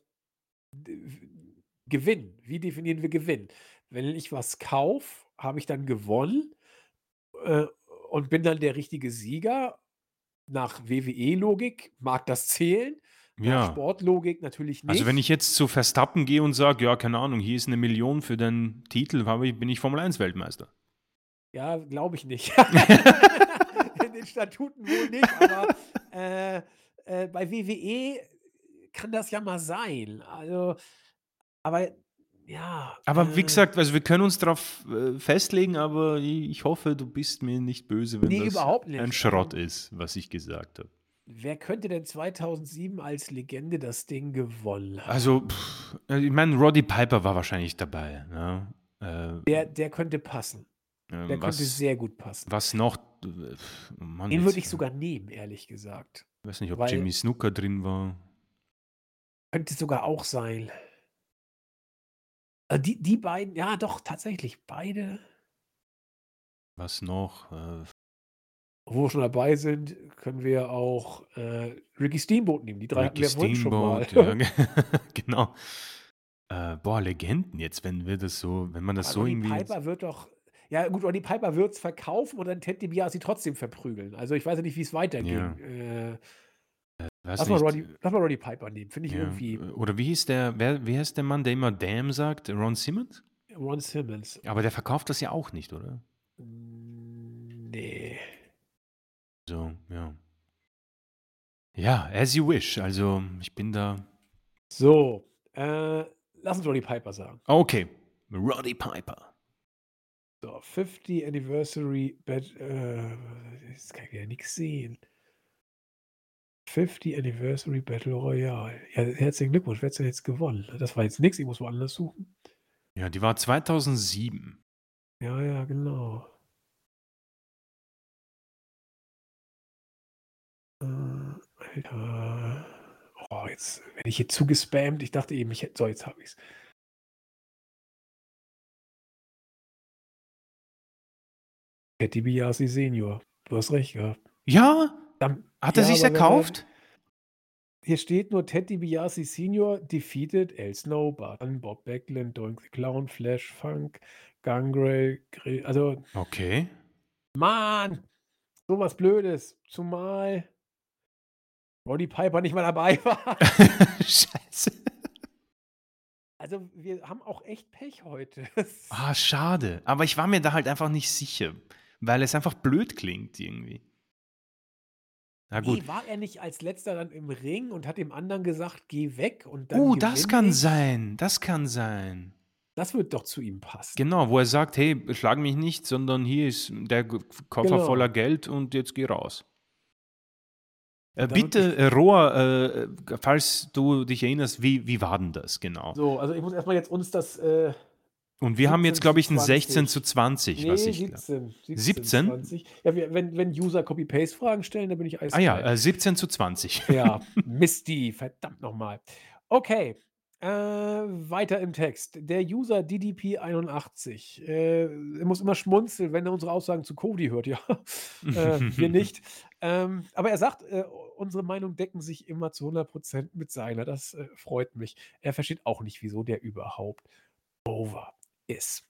Gewinn? Wie definieren wir Gewinn? Wenn ich was kaufe, habe ich dann gewonnen äh, und bin dann der richtige Sieger nach WWE-Logik mag das zählen. Nach ja. Sportlogik natürlich nicht. Also wenn ich jetzt zu Verstappen gehe und sage, ja, keine Ahnung, hier ist eine Million für den Titel, bin ich Formel 1 Weltmeister. Ja, glaube ich nicht. In den Statuten wohl nicht, aber äh, äh, bei WWE kann das ja mal sein. Also, aber ja. Aber wie Äh, gesagt, also wir können uns darauf äh, festlegen, aber ich hoffe, du bist mir nicht böse, wenn Nee, das ein Schrott ist, was ich gesagt habe. wer könnte denn 2007 als Legende das Ding gewonnen haben? Also, pff, äh, ich meine, Roddy Piper war wahrscheinlich dabei. Ne? Äh, Der, der könnte passen. Der was, könnte sehr gut passen. was noch? Pff, oh Mann, Den würde ich sogar nehmen, ehrlich gesagt. Ich weiß nicht, ob weil- Jimmy Snooker drin war. Könnte sogar auch sein. Äh, Die, die beiden, ja, doch, tatsächlich, beide. Was noch? Äh, Wo wir schon dabei sind, können wir auch äh, Ricky Steamboat nehmen. Die drei hatten Ricky wir vorhin schon mal. Ja, genau. Äh, boah, Legenden jetzt, wenn wir das so, wenn man das Aber so irgendwie. Piper wird doch. Ja, gut, Roddy Piper wird es verkaufen und dann Ted DiBiase trotzdem verprügeln. Also ich weiß ja nicht, wie es weiterging. Ja. Äh, weiß lass, mal nicht, Roddy, lass mal Roddy Piper nehmen. Finde ich ja, irgendwie Oder wie hieß der, wer, wie heißt der Mann, der immer Damn sagt? Ron Simmons? Ron Simmons. Aber der verkauft das ja auch nicht, oder? Mm, Nee. So, ja. Ja, as you wish. Also, ich bin da. So, äh, lass uns Roddy Piper sagen. Okay. Roddy Piper. So, 50 Anniversary Bat äh, jetzt kann ich ja nichts sehen. 50 Anniversary Battle Royale. Ja, herzlichen Glückwunsch, wer hat denn jetzt gewonnen? Das war jetzt nichts, ich muss woanders suchen. Ja, die war 2007. Ja, ja, genau. Äh, Alter. Oh, jetzt werde ich hier zugespammt. Ich dachte eben, ich hätte. So, jetzt habe ich's. Ted DiBiase Senior. Du hast recht gehabt. Ja? Dann, Hat er ja, sich's erkauft? Hier steht nur Ted DiBiase Senior defeated El Snow, Barton, Bob Backlund, Doink the Clown, Flash, Funk, Gangrel. Also, Okay. Mann, sowas Blödes. Zumal Roddy Piper nicht mal dabei war. Scheiße. Also, wir haben auch echt Pech heute. Ah, schade. Aber ich war mir da halt einfach nicht sicher, weil es einfach blöd klingt irgendwie. Na gut. Nee, war er nicht als letzter dann im Ring und hat dem anderen gesagt, geh weg und dann Oh, das kann ich? sein. Das kann sein. Das wird doch zu ihm passen. Genau, wo er sagt, hey, schlag mich nicht, sondern hier ist der Koffer Genau. voller Geld und jetzt geh raus. Äh, bitte, äh, Rohr, äh, falls du dich erinnerst, wie, wie war denn das genau? So, also ich muss erstmal jetzt uns das. Äh, Und wir haben 17 jetzt, glaube ich, ein 20. 16 zu 20, nee, was ich glaub. 17, 17. 17? 20. Ja, wenn, wenn User Copy-Paste-Fragen stellen, dann bin ich Ah eiskalt. ja, äh, 17 zu 20. Ja, Misty, verdammt nochmal. Okay, äh, weiter im Text. Der User DDP81 äh, er muss immer schmunzeln, wenn er unsere Aussagen zu Cody hört. Ja, äh, wir nicht. Ähm, aber er sagt, äh, unsere Meinungen decken sich immer zu 100% mit seiner. Das äh, freut mich. Er versteht auch nicht, wieso der überhaupt over ist.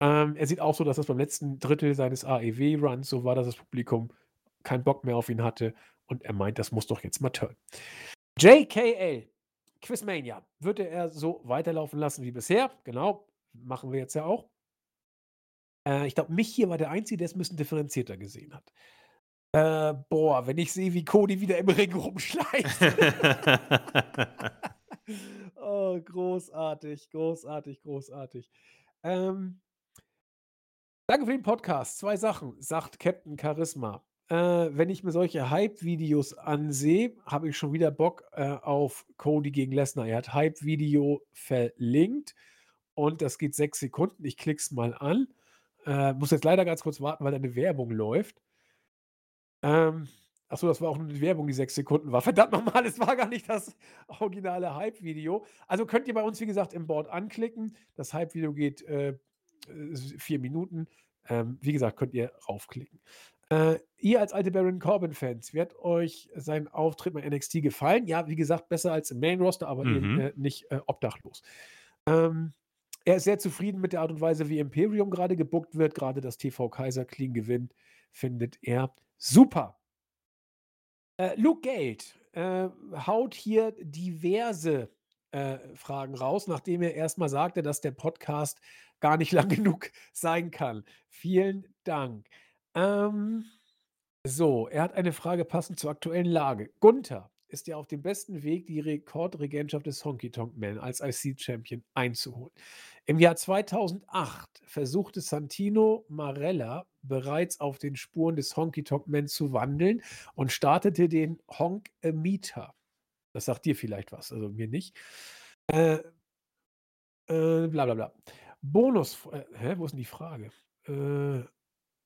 Ähm, er sieht auch so, dass das beim letzten Drittel seines AEW-Runs so war, dass das Publikum keinen Bock mehr auf ihn hatte und er meint, das muss doch jetzt mal turn. JKL, Quizmania, würde er so weiterlaufen lassen wie bisher? Genau, machen wir jetzt ja auch. Äh, ich glaube, mich hier war der Einzige, der es ein bisschen differenzierter gesehen hat. Äh, boah, wenn ich sehe, wie Cody wieder im Ring rumschleicht. oh, großartig, großartig, großartig. Ähm, danke für den Podcast. Zwei Sachen, sagt Captain Charisma. Äh, wenn ich mir solche Hype-Videos ansehe, habe ich schon wieder Bock äh, auf Cody gegen Lesnar. Er hat Hype-Video verlinkt und das geht sechs Sekunden. Ich klicke es mal an. Äh, muss jetzt leider ganz kurz warten, weil eine Werbung läuft. Ähm, achso, das war auch nur eine Werbung, die sechs Sekunden war. Verdammt nochmal, es war gar nicht das originale Hype-Video. Also könnt ihr bei uns, wie gesagt, im Board anklicken. Das Hype-Video geht äh, äh, vier Minuten. Ähm, wie gesagt, könnt ihr raufklicken. Äh, ihr als alte Baron Corbin-Fans, wird euch sein Auftritt bei NXT gefallen? Ja, wie gesagt, besser als im Main-Roster, aber eben Mhm. äh, nicht äh, obdachlos. Ähm, er ist sehr zufrieden mit der Art und Weise, wie Imperium gerade gebuckt wird. Gerade das TV Kaiser Clean gewinnt, findet er super. Äh, Luke Geld äh, haut hier diverse äh, Fragen raus, nachdem er erstmal sagte, dass der Podcast gar nicht lang genug sein kann. Vielen Dank. Ähm, so, er hat eine Frage passend zur aktuellen Lage. Gunther, ist er auf dem besten Weg, die Rekordregentschaft des Honky Tonk Man als IC-Champion einzuholen. Im Jahr 2008 versuchte Santino Marella bereits auf den Spuren des Honky Tonk Man zu wandeln und startete den Honk Meter. Das sagt dir vielleicht was, also mir nicht. Äh, äh, bla bla bla. Bonus. Äh, hä, wo ist denn die Frage? Äh,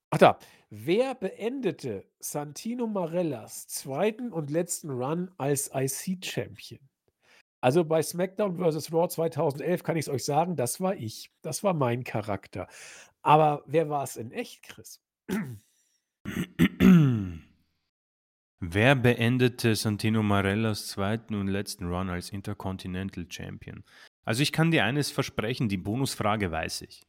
ach da. Wer beendete Santino Marellas zweiten und letzten Run als IC-Champion? Also bei SmackDown vs. Raw 2011 kann ich es euch sagen, das war ich. Das war mein Charakter. Aber wer war es in echt, Chris? Wer beendete Santino Marellas zweiten und letzten Run als Intercontinental Champion? Also ich kann dir eines versprechen, die Bonusfrage weiß ich.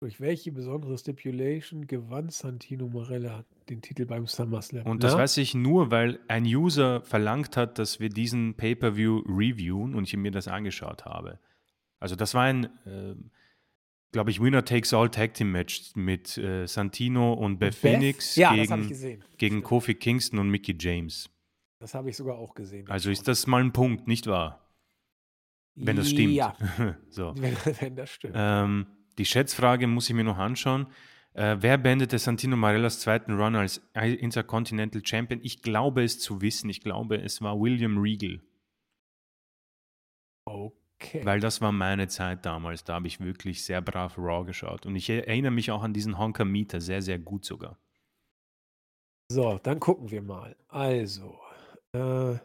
Durch welche besondere Stipulation gewann Santino Marella den Titel beim SummerSlam? Und das Na? weiß ich nur, weil ein User verlangt hat, dass wir diesen Pay-per-View reviewen und ich mir das angeschaut habe. Also das war ein, äh, glaube ich, Winner Takes All Tag Team Match mit äh, Santino und Beth, Beth? Phoenix ja, gegen, gegen Kofi Kingston und Mickey James. Das habe ich sogar auch gesehen. Also ist das mal ein Punkt, nicht wahr? Wenn das stimmt. Ja, so. wenn, wenn, das stimmt. Ähm, die Schätzfrage muss ich mir noch anschauen. Äh, wer beendete Santino Marellas zweiten Run als Intercontinental Champion? Ich glaube es zu wissen. Ich glaube, es war William Regal. Okay. Weil das war meine Zeit damals. Da habe ich wirklich sehr brav Raw geschaut. Und ich erinnere mich auch an diesen Honker Meter sehr, sehr gut sogar. So, dann gucken wir mal. Also, äh,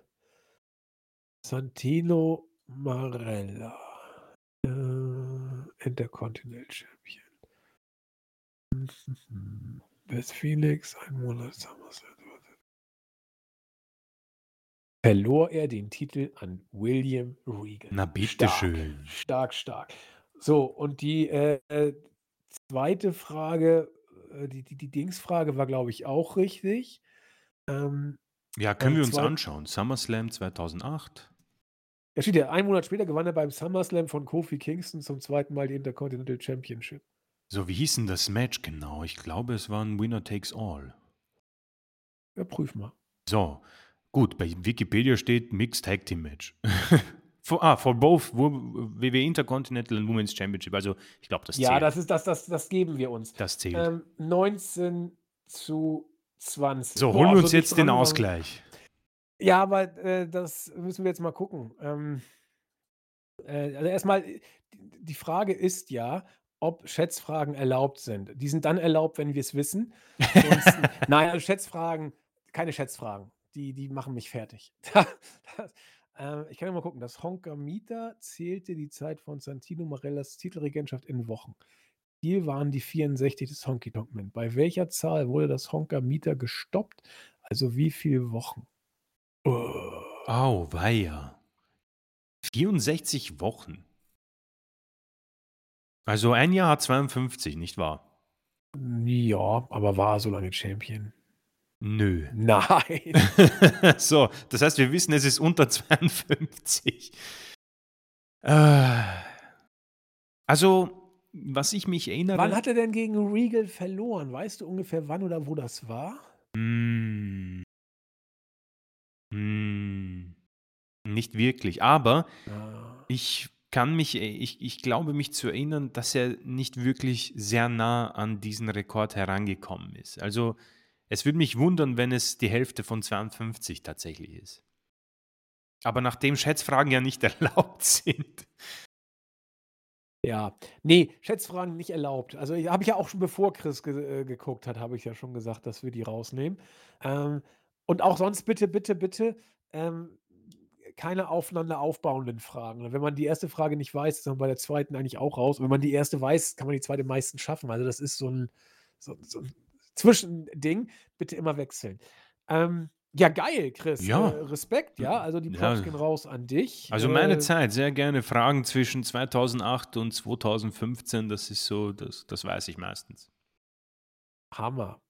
Santino Marella. Äh, Intercontinental Champion. Beth Phoenix, ein Monat SummerSlam. Verlor er den Titel an William Regal. Na bitteschön. Stark, stark, stark. So, und die äh, zweite Frage, äh, die, die, die Dingsfrage war, glaube ich, auch richtig. Ähm, ja, können wir uns anschauen. SummerSlam 2008. Da steht ja, ein Monat später gewann er beim SummerSlam von Kofi Kingston zum zweiten Mal die Intercontinental Championship. So, wie hieß denn das Match genau? Ich glaube, es war ein Winner Takes All. Ja, prüf mal. So, gut, bei Wikipedia steht Mixed Tag Team Match. for, ah, for both WWE Intercontinental und Women's Championship. Also, ich glaube, das zählt. Ja, das, ist, das, das, das geben wir uns. Das zählt. Ähm, 19 zu 20. So, holen wir uns jetzt den Ausgleich. Ja, aber äh, das müssen wir jetzt mal gucken. Ähm, äh, also erstmal, die Frage ist ja, ob Schätzfragen erlaubt sind. Die sind dann erlaubt, wenn wir es wissen. Sonst, nein, also Schätzfragen, keine Schätzfragen. Die, die machen mich fertig. das, äh, ich kann ja mal gucken. Das Honker Mieter zählte die Zeit von Santino Marellas Titelregentschaft in Wochen. Hier waren die 64 des Honky Tonk Man. Bei welcher Zahl wurde das Honker Mieter gestoppt? Also wie viele Wochen? Oh. Au, weia. 64 Wochen. Also ein Jahr hat 52, nicht wahr? Ja, aber war so lange Champion? Nö. Nein. so, das heißt, wir wissen, es ist unter 52. Äh, also, was ich mich erinnere. Wann hat er denn gegen Regal verloren? Weißt du ungefähr wann oder wo das war? Mm, hm, nicht wirklich, aber Ja. ich kann mich äh, ich ich glaube mich zu erinnern, dass er nicht wirklich sehr nah an diesen Rekord herangekommen ist. Also, es würde mich wundern, wenn es die Hälfte von 52 tatsächlich ist. Aber nachdem Schätzfragen ja nicht erlaubt sind. Ja, ne, Schätzfragen nicht erlaubt. Also, habe ich ja auch schon bevor Chris ge äh, geguckt hat, habe ich ja schon gesagt, dass wir die rausnehmen. Ähm und auch sonst bitte, bitte, bitte, ähm, keine aufeinander aufbauenden Fragen. Wenn man die erste Frage nicht weiß, ist man bei der zweiten eigentlich auch raus. Und wenn man die erste weiß, kann man die zweite meistens schaffen. Also das ist so ein, so, so ein Zwischending. Bitte immer wechseln. Ähm, ja, geil, Chris. Ja. Äh, Respekt, ja. Also die Props ja. gehen raus an dich. Also meine äh, Zeit, sehr gerne Fragen zwischen 2008 und 2015. Das ist so, das, das weiß ich meistens. Hammer.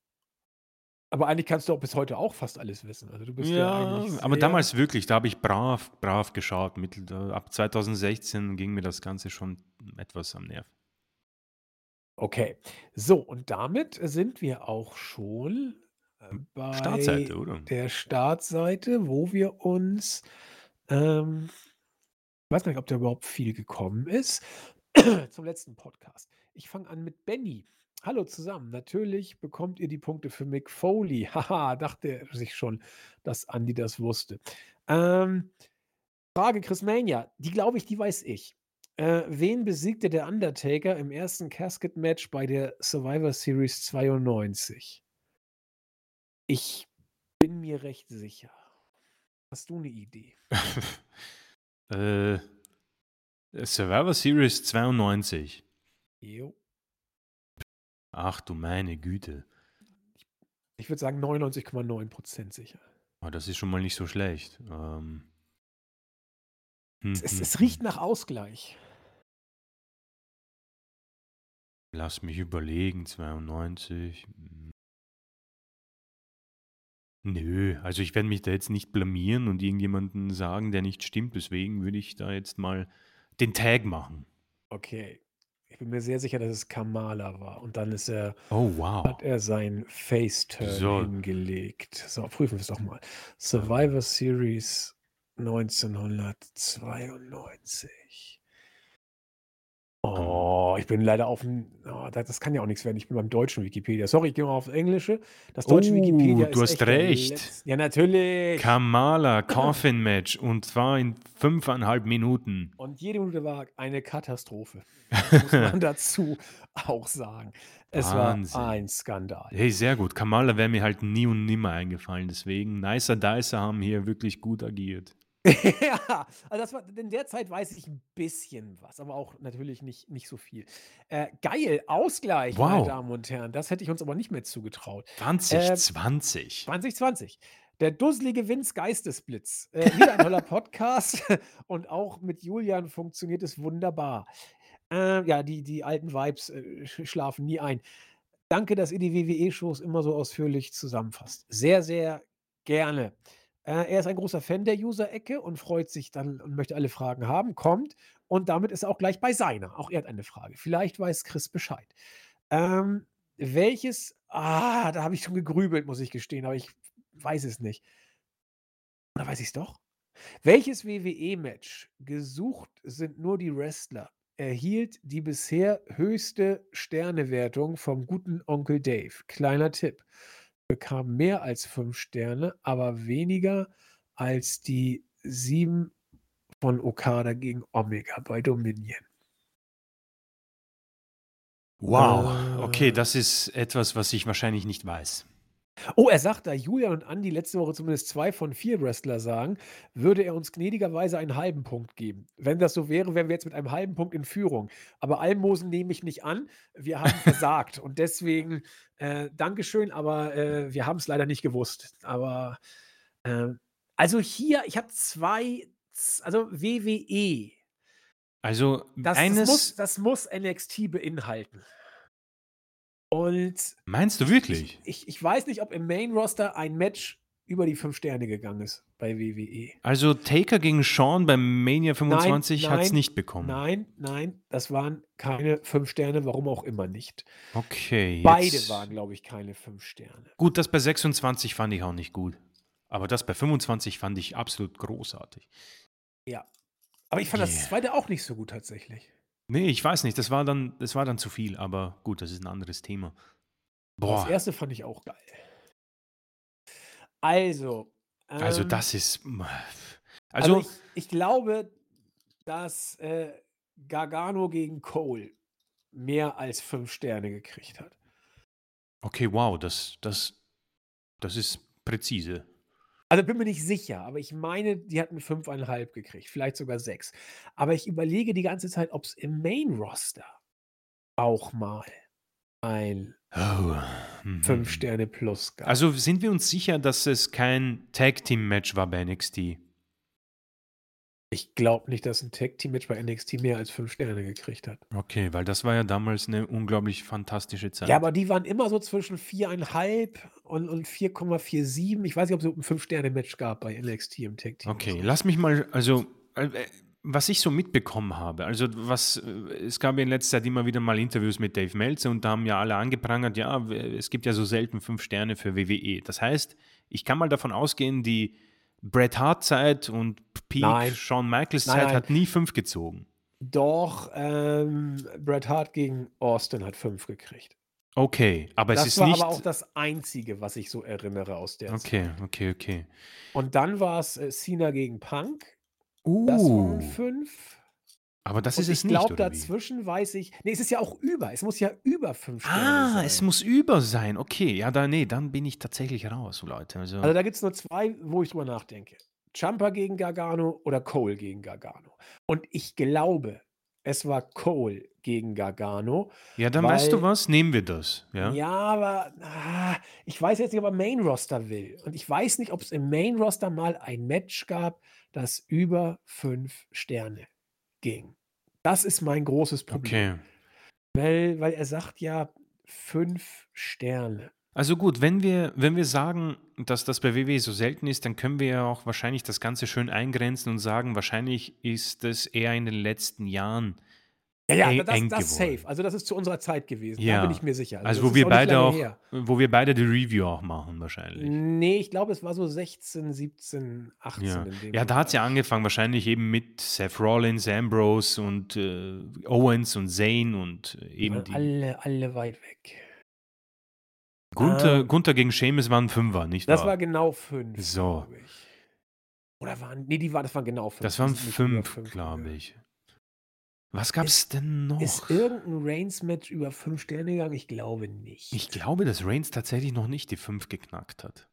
Aber eigentlich kannst du auch bis heute auch fast alles wissen. Also du bist ja, ja aber damals wirklich, da habe ich brav, brav geschaut. Mit, ab 2016 ging mir das Ganze schon etwas am Nerv. Okay, so und damit sind wir auch schon bei Startseite, oder? der Startseite, wo wir uns, ähm ich weiß gar nicht, ob da überhaupt viel gekommen ist, zum letzten Podcast. Ich fange an mit Benny. Hallo zusammen. Natürlich bekommt ihr die Punkte für Mick Foley. Haha, dachte er sich schon, dass Andy das wusste. Ähm, Frage Chris Mania. Die glaube ich, die weiß ich. Äh, wen besiegte der Undertaker im ersten Casket-Match bei der Survivor Series 92? Ich bin mir recht sicher. Hast du eine Idee? äh, Survivor Series 92. Jo. Ach du meine Güte. Ich würde sagen 99,9% sicher. Oh, das ist schon mal nicht so schlecht. Ähm. Hm, Es, es, hm, es hm. riecht nach Ausgleich. Lass mich überlegen, 92. Hm. Nö, also ich werde mich da jetzt nicht blamieren und irgendjemanden sagen, der nicht stimmt. Deswegen würde ich da jetzt mal den Tag machen. Okay. Ich bin mir sehr sicher, dass es Kamala war. Und dann ist er, Oh, wow. hat er sein Face-Turn So. hingelegt. So, prüfen wir es doch mal. Survivor Series 1992. Oh, ich bin leider auf dem. Oh, das, das kann ja auch nichts werden. Ich bin beim deutschen Wikipedia. Sorry, ich gehe mal auf Englische. Das deutsche Oh, Wikipedia du ist hast recht. Ja, natürlich. Kamala Coffin Match und zwar in fünfeinhalb Minuten. Und jede Minute war eine Katastrophe. Muss man dazu auch sagen. Es Wahnsinn. war ein Skandal. Hey, sehr gut. Kamala wäre mir halt nie und nimmer eingefallen. Deswegen, Nicer Dicer haben hier wirklich gut agiert. ja, also das war, in der Zeit weiß ich ein bisschen was, aber auch natürlich nicht, nicht so viel. Äh, geil, Ausgleich, meine Wow. Damen und Herren. Das hätte ich uns aber nicht mehr zugetraut. 2020. 2020. Der dusselige Vince Geistesblitz. Äh, wieder ein toller Podcast und auch mit Julian funktioniert es wunderbar. Äh, ja, die, die alten Vibes äh, sch- schlafen nie ein. Danke, dass ihr die WWE-Shows immer so ausführlich zusammenfasst. Sehr, sehr gerne. Äh, er ist ein großer Fan der User-Ecke und freut sich dann und möchte alle Fragen haben. Kommt und damit ist er auch gleich bei seiner. Auch er hat eine Frage. Vielleicht weiß Chris Bescheid. Ähm, welches, ah, da habe ich schon gegrübelt, muss ich gestehen, aber ich weiß es nicht. Oder weiß ich es doch? Welches WWE-Match, gesucht sind nur die Wrestler, erhielt die bisher höchste Sternewertung vom guten Onkel Dave? Kleiner Tipp. Bekam mehr als fünf Sterne, aber weniger als die sieben von Okada gegen Omega bei Dominion. Wow. Okay, Äh. das ist etwas, was ich wahrscheinlich nicht weiß. Oh, er sagt, da Julian und Andi letzte Woche zumindest zwei von vier Wrestler sagen, würde er uns gnädigerweise einen halben Punkt geben. Wenn das so wäre, wären wir jetzt mit einem halben Punkt in Führung. Aber Almosen nehme ich nicht an. Wir haben versagt. Und deswegen, äh, Dankeschön, aber äh, wir haben es leider nicht gewusst. Aber äh, also hier, ich habe zwei, also WWE. Also Das, das, eines. muss, das muss NXT beinhalten. Und meinst du wirklich? ich, ich weiß nicht, ob im Main Roster ein Match über die fünf Sterne gegangen ist bei WWE. Also Taker gegen Sean beim Mania 25 hat es nicht bekommen. Nein, nein, das waren keine fünf Sterne, warum auch immer nicht. Okay. Beide jetzt- waren, glaube ich, keine fünf Sterne. Gut, das bei 26 fand ich auch nicht gut. Aber das bei 25 fand ich absolut großartig. Ja. Aber ich fand Yeah. das zweite auch nicht so gut tatsächlich. Nee, ich weiß nicht, das war dann, das war dann zu viel, aber gut, das ist ein anderes Thema. Aber Das Boah, erste fand ich auch geil. Also. also ähm, das ist. Also, Also, ich, ich glaube, dass äh, Gargano gegen Cole mehr als fünf Sterne gekriegt hat. okay, wow, das, das, das ist präzise. Also bin mir nicht sicher, aber ich meine, die hatten fünfeinhalb gekriegt, vielleicht sogar sechs. Aber ich überlege die ganze Zeit, ob es im Main-Roster auch mal ein Oh. mhm. fünf Sterne plus gab. Also sind wir uns sicher, dass es kein Tag-Team-Match war bei NXT? Ich glaube nicht, dass ein Tag-Team-Match bei NXT mehr als fünf Sterne gekriegt hat. Okay, weil das war ja damals eine unglaublich fantastische Zeit. Ja, aber die waren immer so zwischen viereinhalb und, und 4,47. Ich weiß nicht, ob es so ein Fünf-Sterne-Match gab bei NXT im Tag-Team. Okay, lass mich mal, also, äh, was ich so mitbekommen habe, also was, äh, es gab ja in letzter Zeit immer wieder mal Interviews mit Dave Meltzer und da haben ja alle angeprangert, ja, es gibt ja so selten fünf Sterne für WWE. Das heißt, ich kann mal davon ausgehen, die Bret Hart-Zeit und Peak Nein. Shawn Michaels Nein, Zeit nein. hat nie fünf gezogen. Doch, ähm, Bret Hart gegen Austin hat fünf gekriegt. Okay, aber es Das ist war nicht. aber auch das Einzige, was ich so erinnere aus der Zeit. okay, okay, okay. Und dann war es äh, Cena gegen Punk. Das waren Uh, fünf. Aber das Und ist es ich nicht, glaube, oder wie? dazwischen weiß ich. Nee, es ist ja auch über. Es muss ja über fünf Sterne Ah, sein. es muss über sein. Okay, ja, da, nee, dann bin ich tatsächlich raus, Leute. Also, Also da gibt es nur zwei, wo ich drüber nachdenke. Jumper gegen Gargano oder Cole gegen Gargano. Und ich glaube, es war Cole gegen Gargano. ja, dann weißt du weil- was? Nehmen wir das. Ja. Ja, aber ah, ich weiß jetzt nicht, ob er Main Roster will. Und ich weiß nicht, ob es im Main Roster mal ein Match gab, das über fünf Sterne ging. Das ist mein großes Problem. Okay. Weil, weil er sagt ja fünf Sterne. Also gut, wenn wir, wenn wir sagen, dass das bei WWE so selten ist, dann können wir ja auch wahrscheinlich das Ganze schön eingrenzen und sagen, wahrscheinlich ist es eher in den letzten Jahren. Ja, ja, das, das safe. Also das ist zu unserer Zeit gewesen. Ja. Da bin ich mir sicher. Also das wo wir nicht beide auch, her. wo wir beide die Review auch machen wahrscheinlich. Nee, ich glaube, es war so 16, 17, 18 Ja, ja da hat es ja angefangen, wahrscheinlich eben mit Seth Rollins, Ambrose und äh, Owens und Zayn und äh, eben waren die. alle, alle weit weg. Gunther, Ah. Gunther gegen Sheamus waren Fünfer, nicht Das wahr? war genau fünf, So. Oder waren, nee, die war, das waren genau fünf. das waren über fünf, fünf glaube ich. Was gab es denn noch? Ist irgendein Reigns-Match über fünf Sterne gegangen? Ich glaube nicht. Ich glaube, dass Reigns tatsächlich noch nicht die 5 geknackt hat.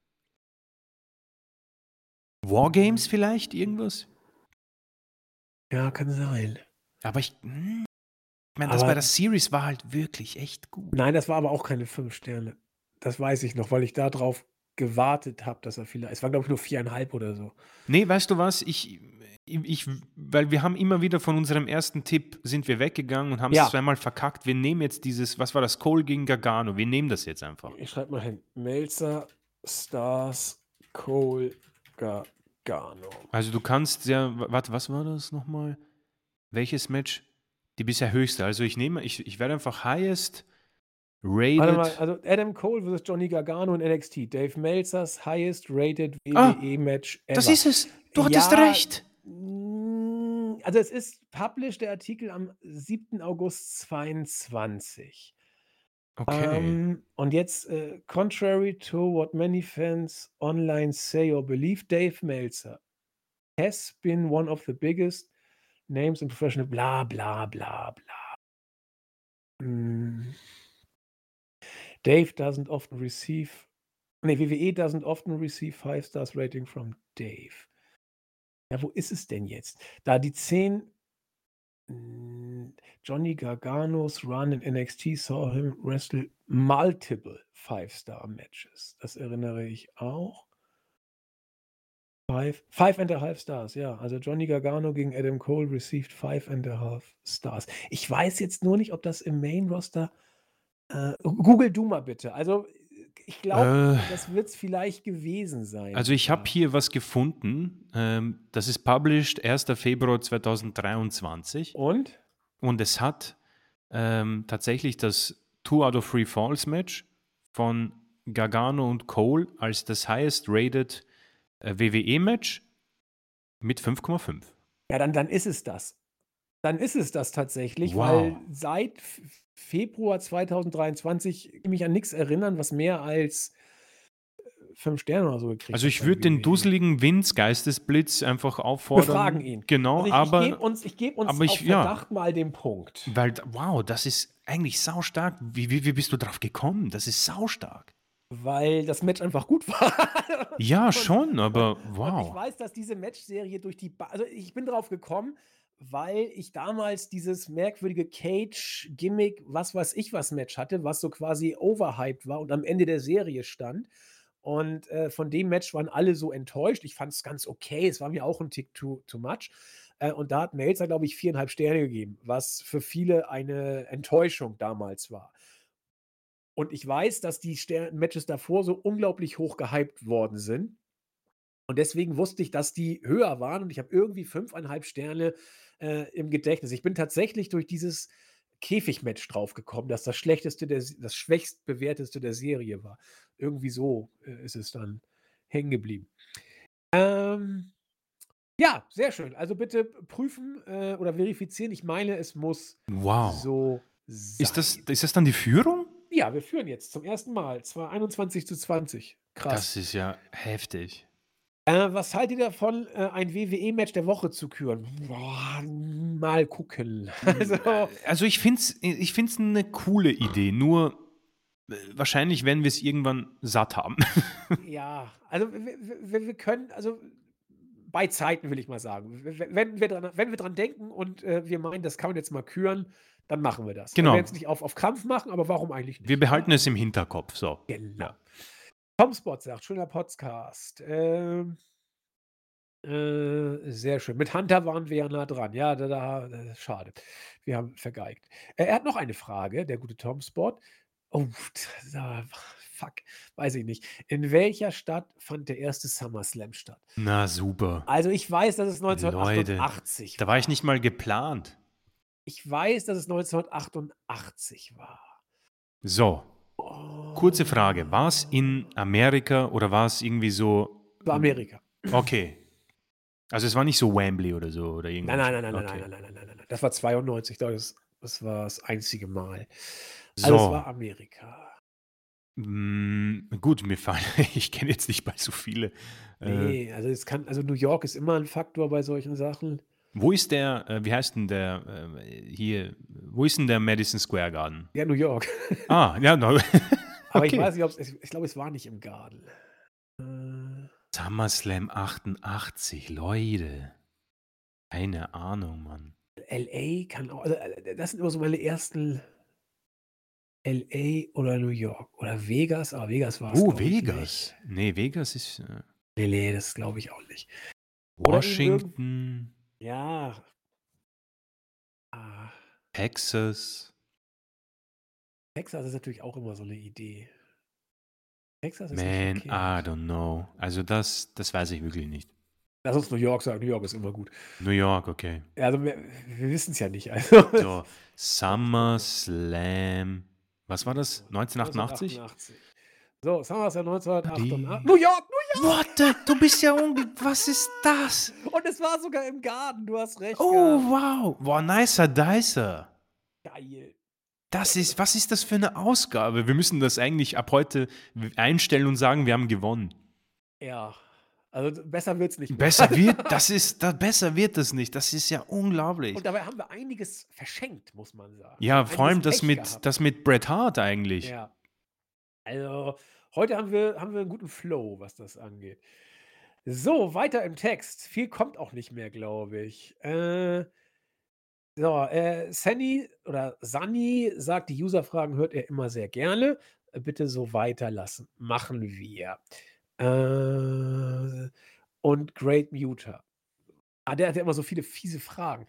Wargames vielleicht, irgendwas? ja, kann sein. Aber ich. hm, Ich meine, das bei der Series war halt wirklich echt gut. Nein, das war aber auch keine fünf Sterne. Das weiß ich noch, weil ich darauf gewartet habe, dass er vielleicht. Es war, glaube ich, nur viereinhalb oder so. Nee, weißt du was? Ich, ich, weil wir haben immer wieder von unserem ersten Tipp sind wir weggegangen und haben Ja. es zweimal verkackt. Wir nehmen jetzt dieses, was war das? Cole gegen Gargano. Wir nehmen das jetzt einfach. Ich schreibe mal hin. Melzer, Stars, Cole, Gargano. Also du kannst ja, warte, was war das nochmal? Welches Match? Die bisher höchste. Also ich nehme, ich, ich werde einfach highest rated. Warte mal, also Adam Cole versus Johnny Gargano in NXT. Dave Melzers highest rated Ah, WWE-Match ever. das ist es. Du hattest Ja, recht. Mm, Also es ist published, der Artikel am 7. August 22. Okay. Ähm, und jetzt, äh, contrary to what many fans online say or believe, Dave Meltzer has been one of the biggest names in professional bla bla bla bla. Mm. Dave doesn't often receive, nee, WWE doesn't often receive five stars rating from Dave. Ja, wo ist es denn jetzt? Da die 10 Mm, Johnny Garganos run in NXT saw him wrestle multiple Five-Star-Matches. Das erinnere ich auch. Five, five and a half stars, ja. Also Johnny Gargano gegen Adam Cole received five and a half stars. Ich weiß jetzt nur nicht, ob das im Main-Roster. Äh, Google du mal bitte. Also, ich glaube, Äh, das wird es vielleicht gewesen sein. also ich habe hier was gefunden. Ähm, das ist published 1. Februar 2023. Und? Und es hat ähm, tatsächlich das Two out of Three Falls Match von Gargano und Cole als das highest rated äh, WWE-Match mit 5,5. Ja, dann, dann ist es das. Dann ist es das tatsächlich, Wow. weil seit F- Februar 2023 kann ich mich an nichts erinnern, was mehr als äh, fünf Sterne oder so gekriegt Also hat ich bei würde den WWE. dusseligen Vince Geistesblitz einfach auffordern. Befragen ihn. Genau, Also ich, aber ich gebe uns, ich geb uns aber ich- auf ja. Verdacht mal den Punkt. weil wow, das ist eigentlich saustark. Wie, wie, wie bist du drauf gekommen? Das ist saustark. Weil das Match einfach gut war. Ja, Und- schon, aber Und ich wow. weiß, dass diese Matchserie durch die. Ba also ich bin drauf gekommen, weil ich damals dieses merkwürdige Cage-Gimmick, was weiß ich was Match hatte, was so quasi overhyped war und am Ende der Serie stand. Und äh, von dem Match waren alle so enttäuscht. Ich fand es ganz okay. Es war mir auch ein Tick too, too much. Äh, und da hat Melzer, glaube ich, viereinhalb Sterne gegeben, was für viele eine Enttäuschung damals war. Und ich weiß, dass die Ster Matches davor so unglaublich hoch gehypt worden sind. Und deswegen wusste ich, dass die höher waren und ich habe irgendwie 5,5 Sterne äh, im Gedächtnis. Ich bin tatsächlich durch dieses Käfigmatch draufgekommen, dass das schlechteste, der, das schwächst bewerteste der Serie war. Irgendwie so äh, ist es dann hängen geblieben. Ähm, ja, sehr schön. Also bitte prüfen äh, oder verifizieren. Ich meine, es muss Wow. so sein. Ist das, ist das dann die Führung? Ja, wir führen jetzt zum ersten Mal. Zwar 21 zu 20. Krass. Das ist ja heftig. Äh, was haltet ihr davon, äh, ein WWE-Match der Woche zu küren? Boah, mal gucken. Also, Also ich finde es ich find's eine coole Idee, nur äh, wahrscheinlich werden wir es irgendwann satt haben. ja, also wir, wir, wir können, also bei Zeiten will ich mal sagen. Wenn wir dran, wenn wir dran denken und äh, wir meinen, das kann man jetzt mal küren, dann machen wir das. Genau. Wir werden es nicht auf, auf Krampf machen, aber warum eigentlich nicht? Wir behalten es im Hinterkopf, so. Genau. Ja. Tom Spot sagt, schöner Podcast. Ähm, äh, sehr schön. Mit Hunter waren wir ja nah dran. Ja, da, da, da schade. Wir haben vergeigt. Äh, er hat noch eine Frage, der gute Tom Spot. Oh, da, fuck, weiß ich nicht. In welcher Stadt fand der erste SummerSlam statt? Na super. Also ich weiß, dass es Leute, 1988 Da war ich nicht mal geplant. Ich weiß, dass es 1988 war. So, kurze Frage. War es in Amerika oder war es irgendwie so. war Amerika. Okay. Also es war nicht so Wembley oder so oder Nein, irgendwas. nein, nein, nein, okay. nein, nein, nein, nein, nein, nein. Das war 92, das, das war das einzige Mal. So. Also es war Amerika. Mm, gut, mir fallen, ich kenne jetzt nicht mal so viele. Äh, Nee, also es kann, also New York ist immer ein Faktor bei solchen Sachen. Wo ist der, äh, wie heißt denn der, äh, hier, wo ist denn der Madison Square Garden? Ja, New York. Ah, ja, no. Aber ich weiß nicht, ob es, ich glaube, es war nicht im Garten. Äh, SummerSlam 88, Leute. Keine Ahnung, Mann. LA kann auch, also äh, das sind immer so meine ersten LA oder New York oder Vegas, aber Vegas war es. Oh, Vegas. Nee, Vegas ist äh, Nicht. Nee, nee, das glaube ich auch nicht. Washington, Ja. Ah, Texas. Texas ist natürlich auch immer so eine Idee. Texas ist Man, I don't know. Also das, das weiß ich wirklich nicht. Lass uns New York sagen. New York ist immer gut. New York, okay. Also wir, wir wissen es ja nicht. Also, So, SummerSlam. Was war das? 1988? 1988. So, SummerSlam 1988. Die- New York, New What the? Du bist ja unge... Was ist das? York! Und es war sogar im Garten. Du hast recht. Oh, gehabt. wow. Wow, nicer Dicer. Geil. Das ist, was ist das für eine Ausgabe? Wir müssen das eigentlich ab heute einstellen und sagen, wir haben gewonnen. Ja. Also besser wird es nicht. mehr. Besser wird, das ist, da, besser wird das nicht. Das ist ja unglaublich. Und dabei haben wir einiges verschenkt, muss man sagen. Ja, vor allem das mit, gehabt. das mit Bret Hart eigentlich. Ja. Also, heute haben wir, haben wir einen guten Flow, was das angeht. So, weiter im Text. Viel kommt auch nicht mehr, glaube ich. Äh, so, äh, Sunny oder Sunny sagt, die User-Fragen hört er immer sehr gerne. Bitte so weiterlassen. Machen wir. Äh, und Great Muter. Ah, der hat ja immer so viele fiese Fragen.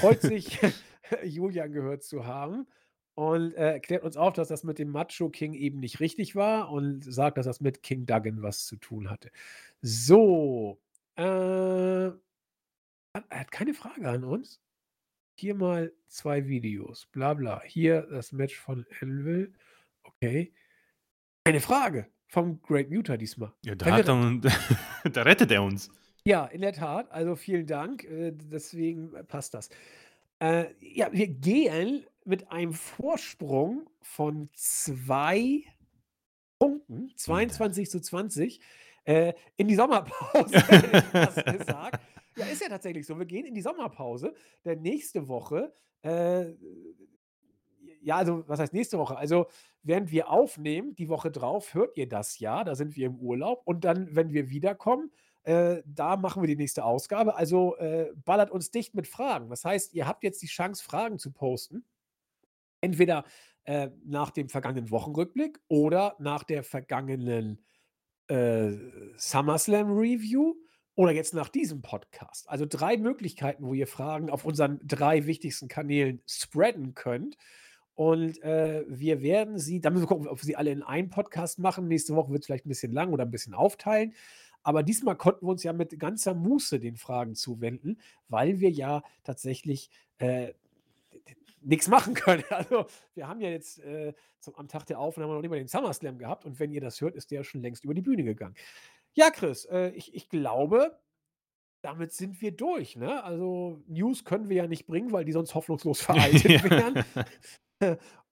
Freut sich, Julian gehört zu haben und äh, klärt uns auf, dass das mit dem Macho King eben nicht richtig war und sagt, dass das mit King Duggan was zu tun hatte. So, äh, er hat keine Frage an uns. Hier mal zwei Videos, bla bla. Hier das Match von Anvil. Okay. Eine Frage vom Great Muter diesmal. Ja, da, er, da rettet er uns. Ja, in der Tat. Also vielen Dank. Äh, deswegen passt das. Äh, ja, wir gehen mit einem Vorsprung von zwei Punkten, 22 zu 20, äh, in die Sommerpause. fast gesagt. Ja, ist ja tatsächlich so. Wir gehen in die Sommerpause. Denn nächste Woche, äh, ja, also was heißt nächste Woche? Also während wir aufnehmen, die Woche drauf, hört ihr das ja. Da sind wir im Urlaub. Und dann, wenn wir wiederkommen, äh, da machen wir die nächste Ausgabe. Also äh, ballert uns dicht mit Fragen. Das heißt, ihr habt jetzt die Chance, Fragen zu posten. Entweder äh, nach dem vergangenen Wochenrückblick oder nach der vergangenen äh, SummerSlam Review oder jetzt nach diesem Podcast. Also drei Möglichkeiten, wo ihr Fragen auf unseren drei wichtigsten Kanälen spreaden könnt. Und äh, wir werden sie, da müssen wir gucken, ob wir sie alle in einen Podcast machen. Nächste Woche wird es vielleicht ein bisschen lang oder ein bisschen aufteilen. Aber diesmal konnten wir uns ja mit ganzer Muße den Fragen zuwenden, weil wir ja tatsächlich äh, nichts machen können. Also wir haben ja jetzt äh, zum, am Tag der Aufnahme noch nicht mal den SummerSlam gehabt und wenn ihr das hört, ist der ja schon längst über die Bühne gegangen. Ja, Chris, äh, ich, ich glaube, damit sind wir durch. Ne? Also News können wir ja nicht bringen, weil die sonst hoffnungslos veraltet wären.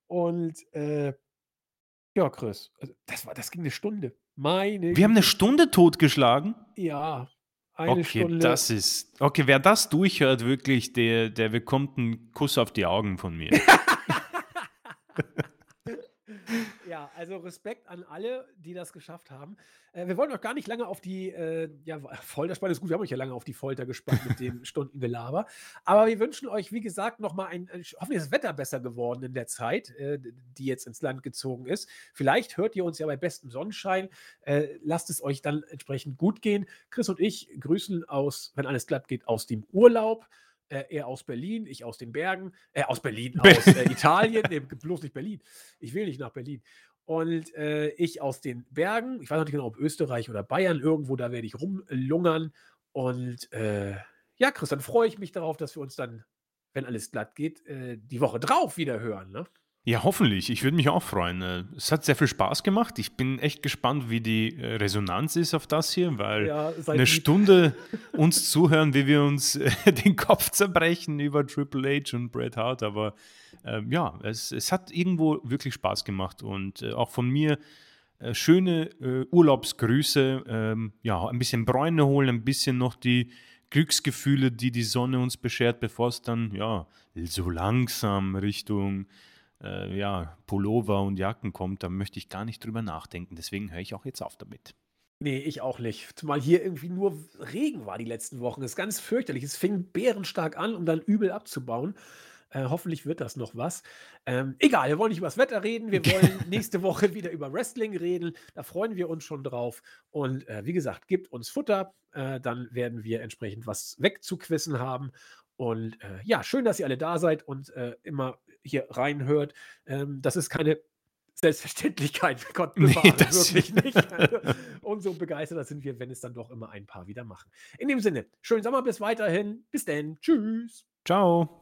und äh, ja, Chris, also das, war, das ging eine Stunde. Meine Wir haben eine Stunde totgeschlagen? Ja, eine okay, Stunde. das ist. Okay, wer das durchhört, wirklich, der, der bekommt einen Kuss auf die Augen von mir. ja, also Respekt an alle, die das geschafft haben. Äh, wir wollen noch gar nicht lange auf die äh, ja, Folterspanne ist gut, wir haben euch ja lange auf die Folter gespannt mit den Stunden Gelaber. Aber wir wünschen euch, wie gesagt, nochmal ein, äh, hoffentlich ist das Wetter besser geworden in der Zeit, äh, die jetzt ins Land gezogen ist. Vielleicht hört ihr uns ja bei bestem Sonnenschein. Äh, lasst es euch dann entsprechend gut gehen. Chris und ich grüßen aus, wenn alles glatt geht, aus dem Urlaub. Äh, er aus Berlin, ich aus den Bergen, äh, aus Berlin, aus äh, Italien, nee, bloß nicht Berlin. Ich will nicht nach Berlin. Und äh, ich aus den Bergen, ich weiß noch nicht genau, ob Österreich oder Bayern, irgendwo, da werde ich rumlungern. Und äh, ja, Chris, dann freue ich mich darauf, dass wir uns dann, wenn alles glatt geht, äh, die Woche drauf wieder hören. Ne? Ja, hoffentlich. Ich würde mich auch freuen. Äh, es hat sehr viel Spaß gemacht. Ich bin echt gespannt, wie die äh, Resonanz ist auf das hier, weil ja, eine. Stunde uns zuhören, wie wir uns äh, den Kopf zerbrechen über Triple H und Bret Hart. Aber äh, ja, es, es hat irgendwo wirklich Spaß gemacht und äh, auch von mir äh, schöne Urlaubsgrüße. Ähm, ja, ein bisschen Bräune holen, ein bisschen noch die Glücksgefühle, die die Sonne uns beschert, bevor es dann ja so langsam Richtung äh, ja, Pullover und Jacken kommt, da möchte ich gar nicht drüber nachdenken. Deswegen höre ich auch jetzt auf damit. Nee, ich auch nicht. Zumal hier irgendwie nur Regen war die letzten Wochen. Das ist ganz fürchterlich. Es fing bärenstark an, um dann übel abzubauen. Äh, hoffentlich wird das noch was. Ähm, egal, wir wollen nicht über das Wetter reden. Wir wollen nächste Woche wieder über Wrestling reden. Da freuen wir uns schon drauf. Und äh, wie gesagt, gebt uns Futter. Äh, dann werden wir entsprechend was wegzuquissen haben. Und äh, ja, schön, dass ihr alle da seid und äh, immer hier reinhört. Ähm, das ist keine Selbstverständlichkeit, Gott bewahre, nee, wirklich nicht. Also, umso begeisterter sind wir, wenn es dann doch immer ein paar wieder machen. In dem Sinne, schönen Sommer bis weiterhin. Bis denn. Tschüss. Ciao.